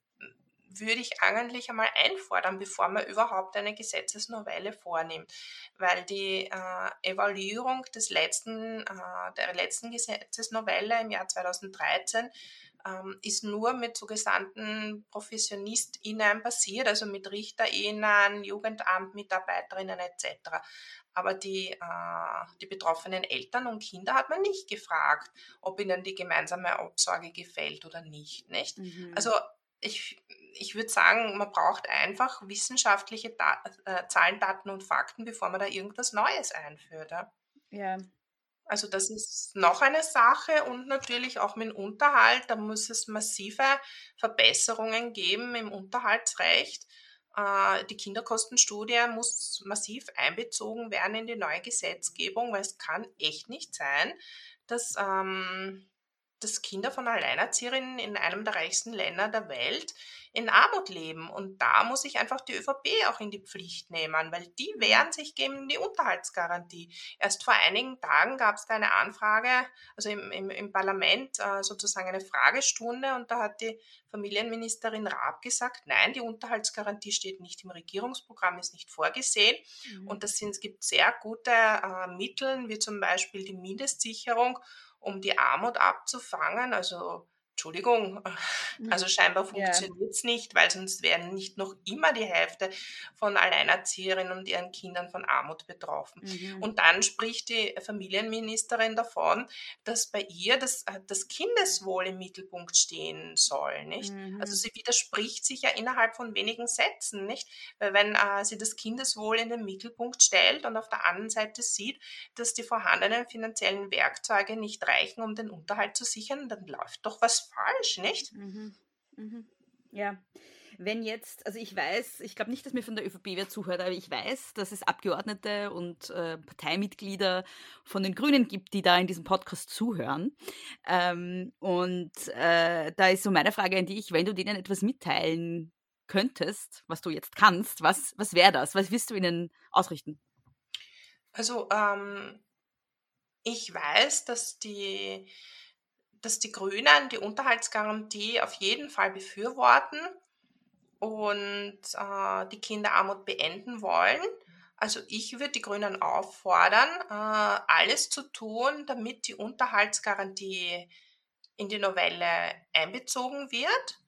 [SPEAKER 2] würde ich eigentlich einmal einfordern, bevor man überhaupt eine Gesetzesnovelle vornimmt, weil die äh, Evaluierung des letzten, äh, der letzten Gesetzesnovelle im Jahr 2013 ähm, ist nur mit sogenannten ProfessionistInnen passiert, also mit RichterInnen, Jugendamtmitarbeiterinnen etc. Aber die, äh, die betroffenen Eltern und Kinder hat man nicht gefragt, ob ihnen die gemeinsame Obsorge gefällt oder nicht. nicht? Mhm. Also ich, ich würde sagen, man braucht einfach wissenschaftliche da äh, Zahlen, Daten und Fakten, bevor man da irgendwas Neues einführt. Ja.
[SPEAKER 1] ja.
[SPEAKER 2] Also das ist noch eine Sache und natürlich auch mit dem Unterhalt. Da muss es massive Verbesserungen geben im Unterhaltsrecht. Äh, die Kinderkostenstudie muss massiv einbezogen werden in die neue Gesetzgebung, weil es kann echt nicht sein, dass ähm, dass Kinder von Alleinerzieherinnen in einem der reichsten Länder der Welt in Armut leben. Und da muss ich einfach die ÖVP auch in die Pflicht nehmen, weil die wehren sich gegen die Unterhaltsgarantie. Erst vor einigen Tagen gab es da eine Anfrage, also im, im, im Parlament äh, sozusagen eine Fragestunde und da hat die Familienministerin Raab gesagt, nein, die Unterhaltsgarantie steht nicht im Regierungsprogramm, ist nicht vorgesehen. Mhm. Und das sind, es gibt sehr gute äh, Mittel, wie zum Beispiel die Mindestsicherung um die Armut abzufangen. Also Entschuldigung, mhm. also scheinbar funktioniert es ja. nicht, weil sonst werden nicht noch immer die Hälfte von Alleinerzieherinnen und ihren Kindern von Armut betroffen. Mhm. Und dann spricht die Familienministerin davon, dass bei ihr das, äh, das Kindeswohl im Mittelpunkt stehen soll. Nicht? Mhm. Also sie widerspricht sich ja innerhalb von wenigen Sätzen, nicht? Weil wenn äh, sie das Kindeswohl in den Mittelpunkt stellt und auf der anderen Seite sieht, dass die vorhandenen finanziellen Werkzeuge nicht reichen, um den Unterhalt zu sichern, dann läuft doch was falsch, nicht?
[SPEAKER 1] Mhm. Mhm. Ja. Wenn jetzt, also ich weiß, ich glaube nicht, dass mir von der ÖVP wer zuhört, aber ich weiß, dass es Abgeordnete und äh, Parteimitglieder von den Grünen gibt, die da in diesem Podcast zuhören. Ähm, und äh, da ist so meine Frage an dich, wenn du denen etwas mitteilen könntest, was du jetzt kannst, was, was wäre das? Was wirst du ihnen ausrichten?
[SPEAKER 2] Also ähm, ich weiß, dass die dass die Grünen die Unterhaltsgarantie auf jeden Fall befürworten und äh, die Kinderarmut beenden wollen. Also ich würde die Grünen auffordern, äh, alles zu tun, damit die Unterhaltsgarantie in die Novelle einbezogen wird,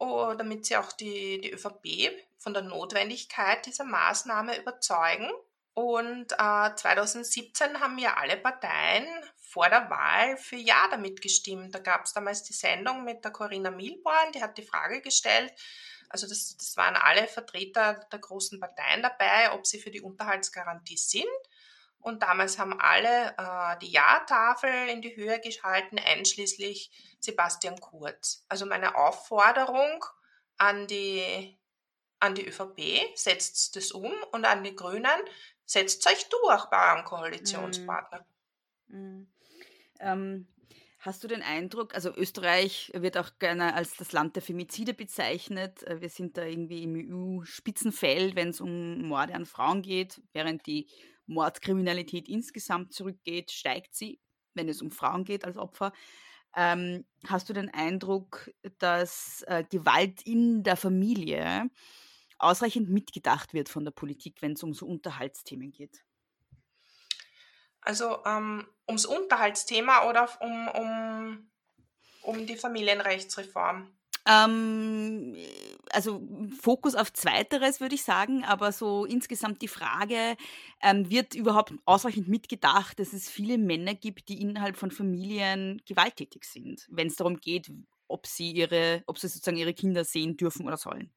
[SPEAKER 2] oder damit sie auch die, die ÖVP von der Notwendigkeit dieser Maßnahme überzeugen. Und äh, 2017 haben ja alle Parteien vor der Wahl für Ja damit gestimmt. Da gab es damals die Sendung mit der Corinna Milborn, die hat die Frage gestellt, also das, das waren alle Vertreter der großen Parteien dabei, ob sie für die Unterhaltsgarantie sind. Und damals haben alle äh, die Ja-Tafel in die Höhe geschalten, einschließlich Sebastian Kurz. Also meine Aufforderung an die, an die ÖVP, setzt das um und an die Grünen, setzt euch durch bei eurem Koalitionspartner.
[SPEAKER 1] Mm. Mm. Ähm, hast du den Eindruck, also Österreich wird auch gerne als das Land der Femizide bezeichnet. Äh, wir sind da irgendwie im EU-Spitzenfeld, wenn es um Morde an Frauen geht, während die Mordkriminalität insgesamt zurückgeht, steigt sie, wenn es um Frauen geht als Opfer. Ähm, hast du den Eindruck, dass äh, Gewalt in der Familie ausreichend mitgedacht wird von der Politik, wenn es um so Unterhaltsthemen geht?
[SPEAKER 2] Also ähm, ums Unterhaltsthema oder um, um, um die Familienrechtsreform?
[SPEAKER 1] Ähm, also Fokus auf Zweiteres würde ich sagen, aber so insgesamt die Frage, ähm, wird überhaupt ausreichend mitgedacht, dass es viele Männer gibt, die innerhalb von Familien gewalttätig sind, wenn es darum geht, ob sie ihre, ob sie sozusagen ihre Kinder sehen dürfen oder sollen?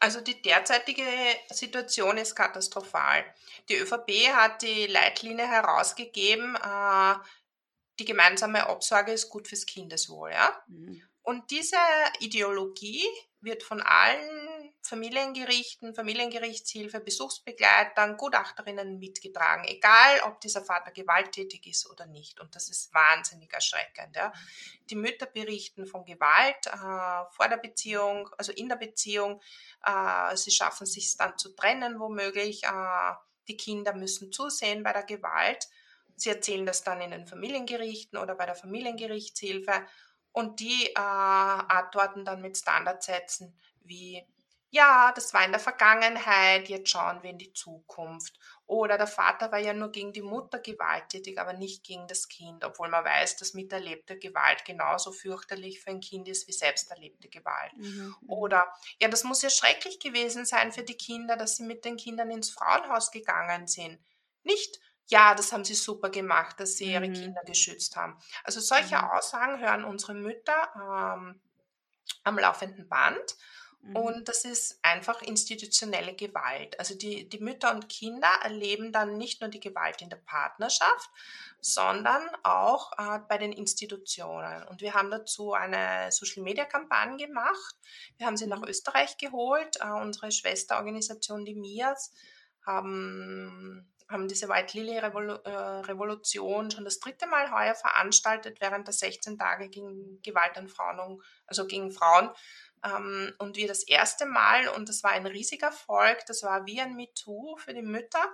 [SPEAKER 2] Also die derzeitige Situation ist katastrophal. Die ÖVP hat die Leitlinie herausgegeben, äh, die gemeinsame Obsorge ist gut fürs Kindeswohl. Ja? Mhm. Und diese Ideologie wird von allen Familiengerichten, Familiengerichtshilfe, Besuchsbegleitern, Gutachterinnen mitgetragen, egal ob dieser Vater gewalttätig ist oder nicht. Und das ist wahnsinnig erschreckend. Ja. Die Mütter berichten von Gewalt äh, vor der Beziehung, also in der Beziehung. Äh, sie schaffen sich dann zu trennen, womöglich. Äh, die Kinder müssen zusehen bei der Gewalt. Sie erzählen das dann in den Familiengerichten oder bei der Familiengerichtshilfe. Und die äh, antworten dann mit Standardsätzen wie, ja, das war in der Vergangenheit, jetzt schauen wir in die Zukunft. Oder der Vater war ja nur gegen die Mutter gewalttätig, aber nicht gegen das Kind, obwohl man weiß, dass miterlebte Gewalt genauso fürchterlich für ein Kind ist wie selbst erlebte Gewalt. Mhm. mhm. Oder, ja, das muss ja schrecklich gewesen sein für die Kinder, dass sie mit den Kindern ins Frauenhaus gegangen sind. Nicht, ja, das haben sie super gemacht, dass sie ihre mhm. Kinder geschützt haben. Also solche mhm. Aussagen hören unsere Mütter ähm, am laufenden Band. Mhm. Und das ist einfach institutionelle Gewalt. Also die, die Mütter und Kinder erleben dann nicht nur die Gewalt in der Partnerschaft, sondern auch äh, bei den Institutionen. Und wir haben dazu eine Social-Media-Kampagne gemacht. Wir haben sie nach mhm. Österreich geholt. Äh, unsere Schwesterorganisation, die MIAS, haben haben diese White Lily Revolu äh, Revolution schon das dritte Mal heuer veranstaltet während der 16 Tage gegen Gewalt an Frauen, also gegen Frauen. Ähm, und wir das erste Mal, und das war ein riesiger Erfolg, das war wie ein MeToo für die Mütter,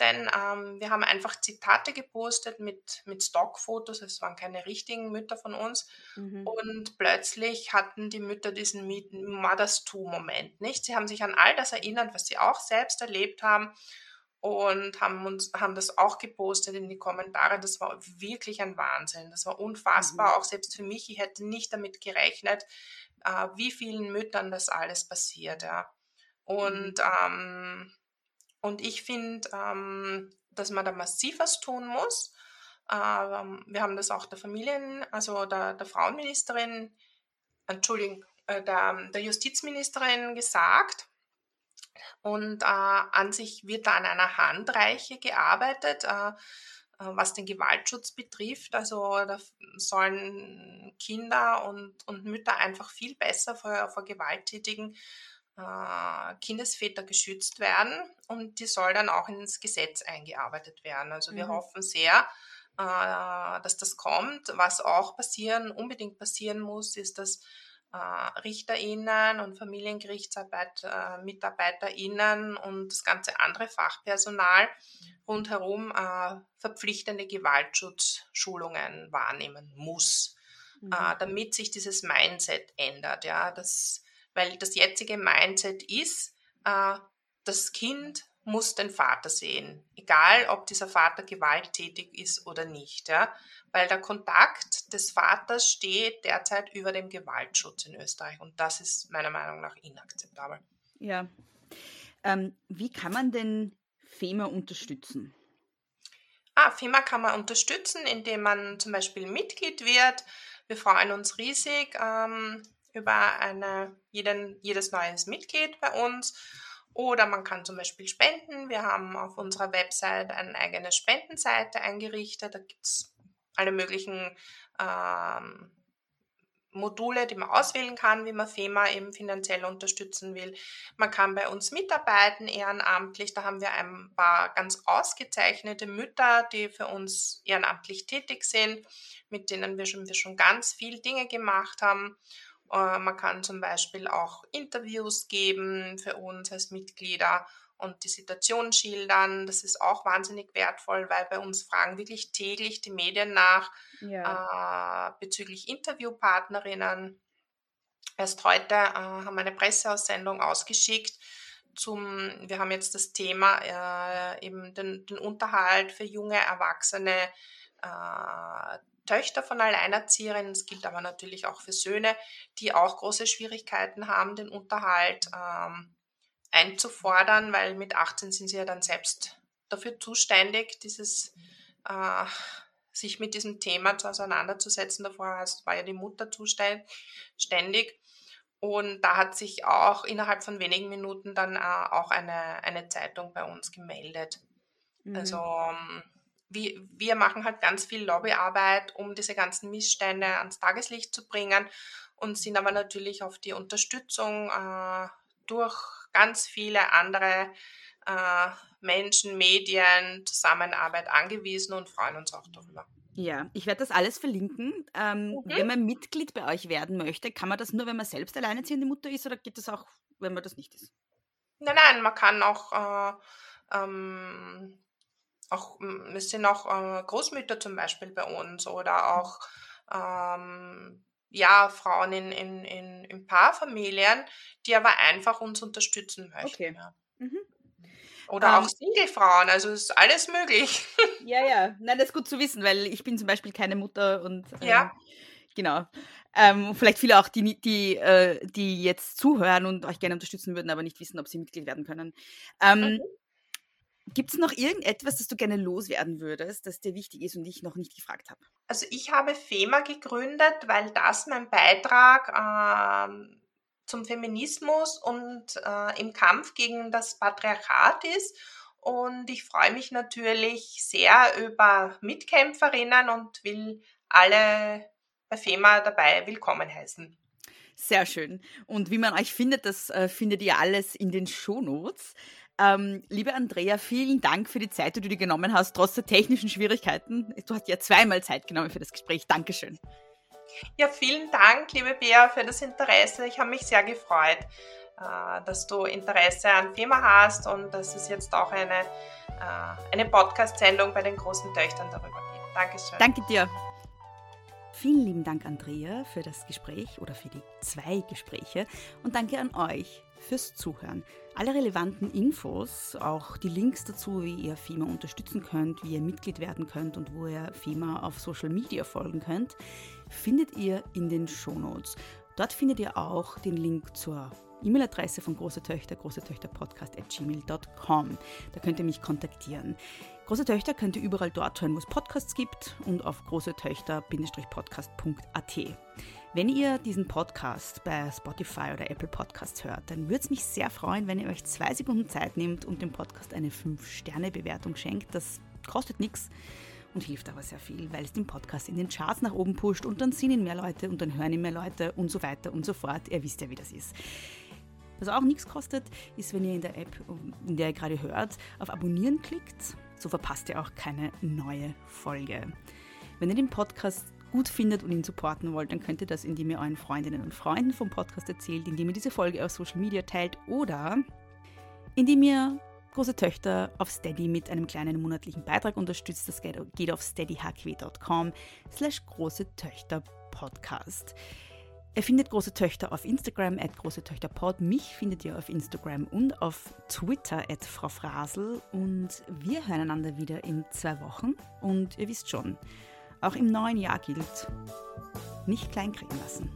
[SPEAKER 2] denn ähm, wir haben einfach Zitate gepostet mit, mit Stockfotos, es waren keine richtigen Mütter von uns. Mhm. Und plötzlich hatten die Mütter diesen Mothers Two-Moment, nicht? Sie haben sich an all das erinnert, was sie auch selbst erlebt haben und haben uns haben das auch gepostet in die Kommentare. Das war wirklich ein Wahnsinn. Das war unfassbar, mhm. auch selbst für mich. Ich hätte nicht damit gerechnet, äh, wie vielen Müttern das alles passiert. Ja. Und, mhm. ähm, und ich finde, ähm, dass man da massiv was tun muss. Ähm, wir haben das auch der Familien, also der, der Frauenministerin, Entschuldigung, äh, der, der Justizministerin gesagt. Und äh, an sich wird da an einer Handreiche gearbeitet. Äh, äh, was den Gewaltschutz betrifft. Also da sollen Kinder und, und Mütter einfach viel besser vor, vor gewalttätigen äh, Kindesväter geschützt werden und die soll dann auch ins Gesetz eingearbeitet werden. Also wir mhm. hoffen sehr, äh, dass das kommt. Was auch passieren, unbedingt passieren muss, ist, dass äh, RichterInnen und Familiengerichtsarbeit, äh, MitarbeiterInnen und das ganze andere Fachpersonal rundherum äh, verpflichtende Gewaltschutzschulungen wahrnehmen muss, mhm. äh, damit sich dieses Mindset ändert. Ja, das, weil das jetzige Mindset ist, äh, das Kind muss den Vater sehen, egal ob dieser Vater gewalttätig ist oder nicht. Ja? Weil der Kontakt des Vaters steht derzeit über dem Gewaltschutz in Österreich und das ist meiner Meinung nach inakzeptabel.
[SPEAKER 5] Ja. Ähm, wie kann man denn FEMA unterstützen?
[SPEAKER 2] Ah, FEMA kann man unterstützen, indem man zum Beispiel Mitglied wird. Wir freuen uns riesig ähm, über eine, jeden, jedes neues Mitglied bei uns. Oder man kann zum Beispiel spenden. Wir haben auf unserer Website eine eigene Spendenseite eingerichtet. Da gibt es alle möglichen ähm, Module, die man auswählen kann, wie man FEMA eben finanziell unterstützen will. Man kann bei uns mitarbeiten, ehrenamtlich. Da haben wir ein paar ganz ausgezeichnete Mütter, die für uns ehrenamtlich tätig sind, mit denen wir schon, wir schon ganz viel Dinge gemacht haben. Äh, man kann zum Beispiel auch Interviews geben für uns als Mitglieder und die Situation schildern. Das ist auch wahnsinnig wertvoll, weil bei uns fragen wirklich täglich die Medien nach ja. äh, bezüglich Interviewpartnerinnen. Erst heute äh, haben wir eine Presseaussendung ausgeschickt zum, wir haben jetzt das Thema äh, eben den, den, Unterhalt für junge Erwachsene äh, Töchter von Alleinerzieherinnen, es gilt aber natürlich auch für Söhne, die auch große Schwierigkeiten haben, den Unterhalt ähm, einzufordern, weil mit 18 sind sie ja dann selbst dafür zuständig, dieses äh, sich mit diesem Thema auseinanderzusetzen. Davor war ja die Mutter zuständig. Und da hat sich auch innerhalb von wenigen Minuten dann äh, auch eine, eine Zeitung bei uns gemeldet. Mhm. Also ähm, wir, wir machen halt ganz viel Lobbyarbeit, um diese ganzen Missstände ans Tageslicht zu bringen und sind aber natürlich auf die Unterstützung äh, durch ganz viele andere äh, Menschen, Medien, Zusammenarbeit angewiesen und freuen uns auch darüber.
[SPEAKER 5] Ja, ich werde das alles verlinken. Ähm, mhm. Wenn man Mitglied bei euch werden möchte, kann man das nur, wenn man selbst alleinerziehende Mutter ist oder geht das auch, wenn man das nicht ist?
[SPEAKER 2] Nein, nein, man kann auch, äh, ähm, auch es sind auch äh, Großmütter zum Beispiel bei uns oder auch ähm, ja, Frauen in, in, in, in Paarfamilien, die aber einfach uns unterstützen möchten. Okay. Ja. Mhm. Oder ähm, auch Singlefrauen, also ist alles möglich. [laughs]
[SPEAKER 1] Ja, ja. Nein, das ist gut zu wissen, weil ich bin zum Beispiel keine Mutter und ähm, ja. genau. Ähm, vielleicht viele auch, die, die, äh, die jetzt zuhören und euch gerne unterstützen würden, aber nicht wissen, ob sie Mitglied werden können. Ähm, mhm. Gibt es noch irgendetwas, das du gerne loswerden würdest, das dir wichtig ist und ich noch nicht gefragt habe?
[SPEAKER 2] Also ich habe FEMA gegründet, weil das mein Beitrag ähm, zum Feminismus und äh, im Kampf gegen das Patriarchat ist. Und ich freue mich natürlich sehr über Mitkämpferinnen und will alle bei FEMA dabei willkommen heißen.
[SPEAKER 1] Sehr schön. Und wie man euch findet, das äh, findet ihr alles in den Shownotes. Ähm, liebe Andrea, vielen Dank für die Zeit, die du dir genommen hast, trotz der technischen Schwierigkeiten. Du hast ja zweimal Zeit genommen für das Gespräch. Dankeschön.
[SPEAKER 2] Ja, vielen Dank, liebe Bea, für das Interesse. Ich habe mich sehr gefreut, äh, dass du Interesse an FEMA hast und dass es jetzt auch eine, äh, eine Podcast-Sendung bei den großen Töchtern darüber gibt. Dankeschön.
[SPEAKER 1] Danke dir. Vielen lieben Dank, Andrea, für das Gespräch oder für die zwei Gespräche und danke an euch fürs Zuhören. Alle relevanten Infos, auch die Links dazu, wie ihr FEMA unterstützen könnt, wie ihr Mitglied werden könnt und wo ihr FEMA auf Social Media folgen könnt, findet ihr in den Shownotes. Dort findet ihr auch den Link zur E-Mail-Adresse von Große Töchter, großetöchterpodcast.gmail.com. Da könnt ihr mich kontaktieren. Große Töchter könnt ihr überall dort hören, wo es Podcasts gibt und auf großetöchter-podcast.at. Wenn ihr diesen Podcast bei Spotify oder Apple Podcasts hört, dann würde es mich sehr freuen, wenn ihr euch zwei Sekunden Zeit nehmt und dem Podcast eine 5-Sterne-Bewertung schenkt. Das kostet nichts und hilft aber sehr viel, weil es den Podcast in den Charts nach oben pusht und dann sehen ihn mehr Leute und dann hören ihn mehr Leute und so weiter und so fort. Ihr wisst ja, wie das ist. Was auch nichts kostet, ist, wenn ihr in der App, in der ihr gerade hört, auf Abonnieren klickt. So verpasst ihr auch keine neue Folge. Wenn ihr den Podcast gut findet und ihn supporten wollt, dann könnt ihr das, indem ihr euren Freundinnen und Freunden vom Podcast erzählt, indem ihr diese Folge auf Social Media teilt oder indem ihr große Töchter auf Steady mit einem kleinen monatlichen Beitrag unterstützt. Das geht auf steadyhq.com slash große Töchter Podcast. Er findet große Töchter auf Instagram at große Töchter Pod. Mich findet ihr auf Instagram und auf Twitter at Frau Frasel. Und wir hören einander wieder in zwei Wochen. Und ihr wisst schon, auch im neuen Jahr gilt, nicht kleinkriegen lassen.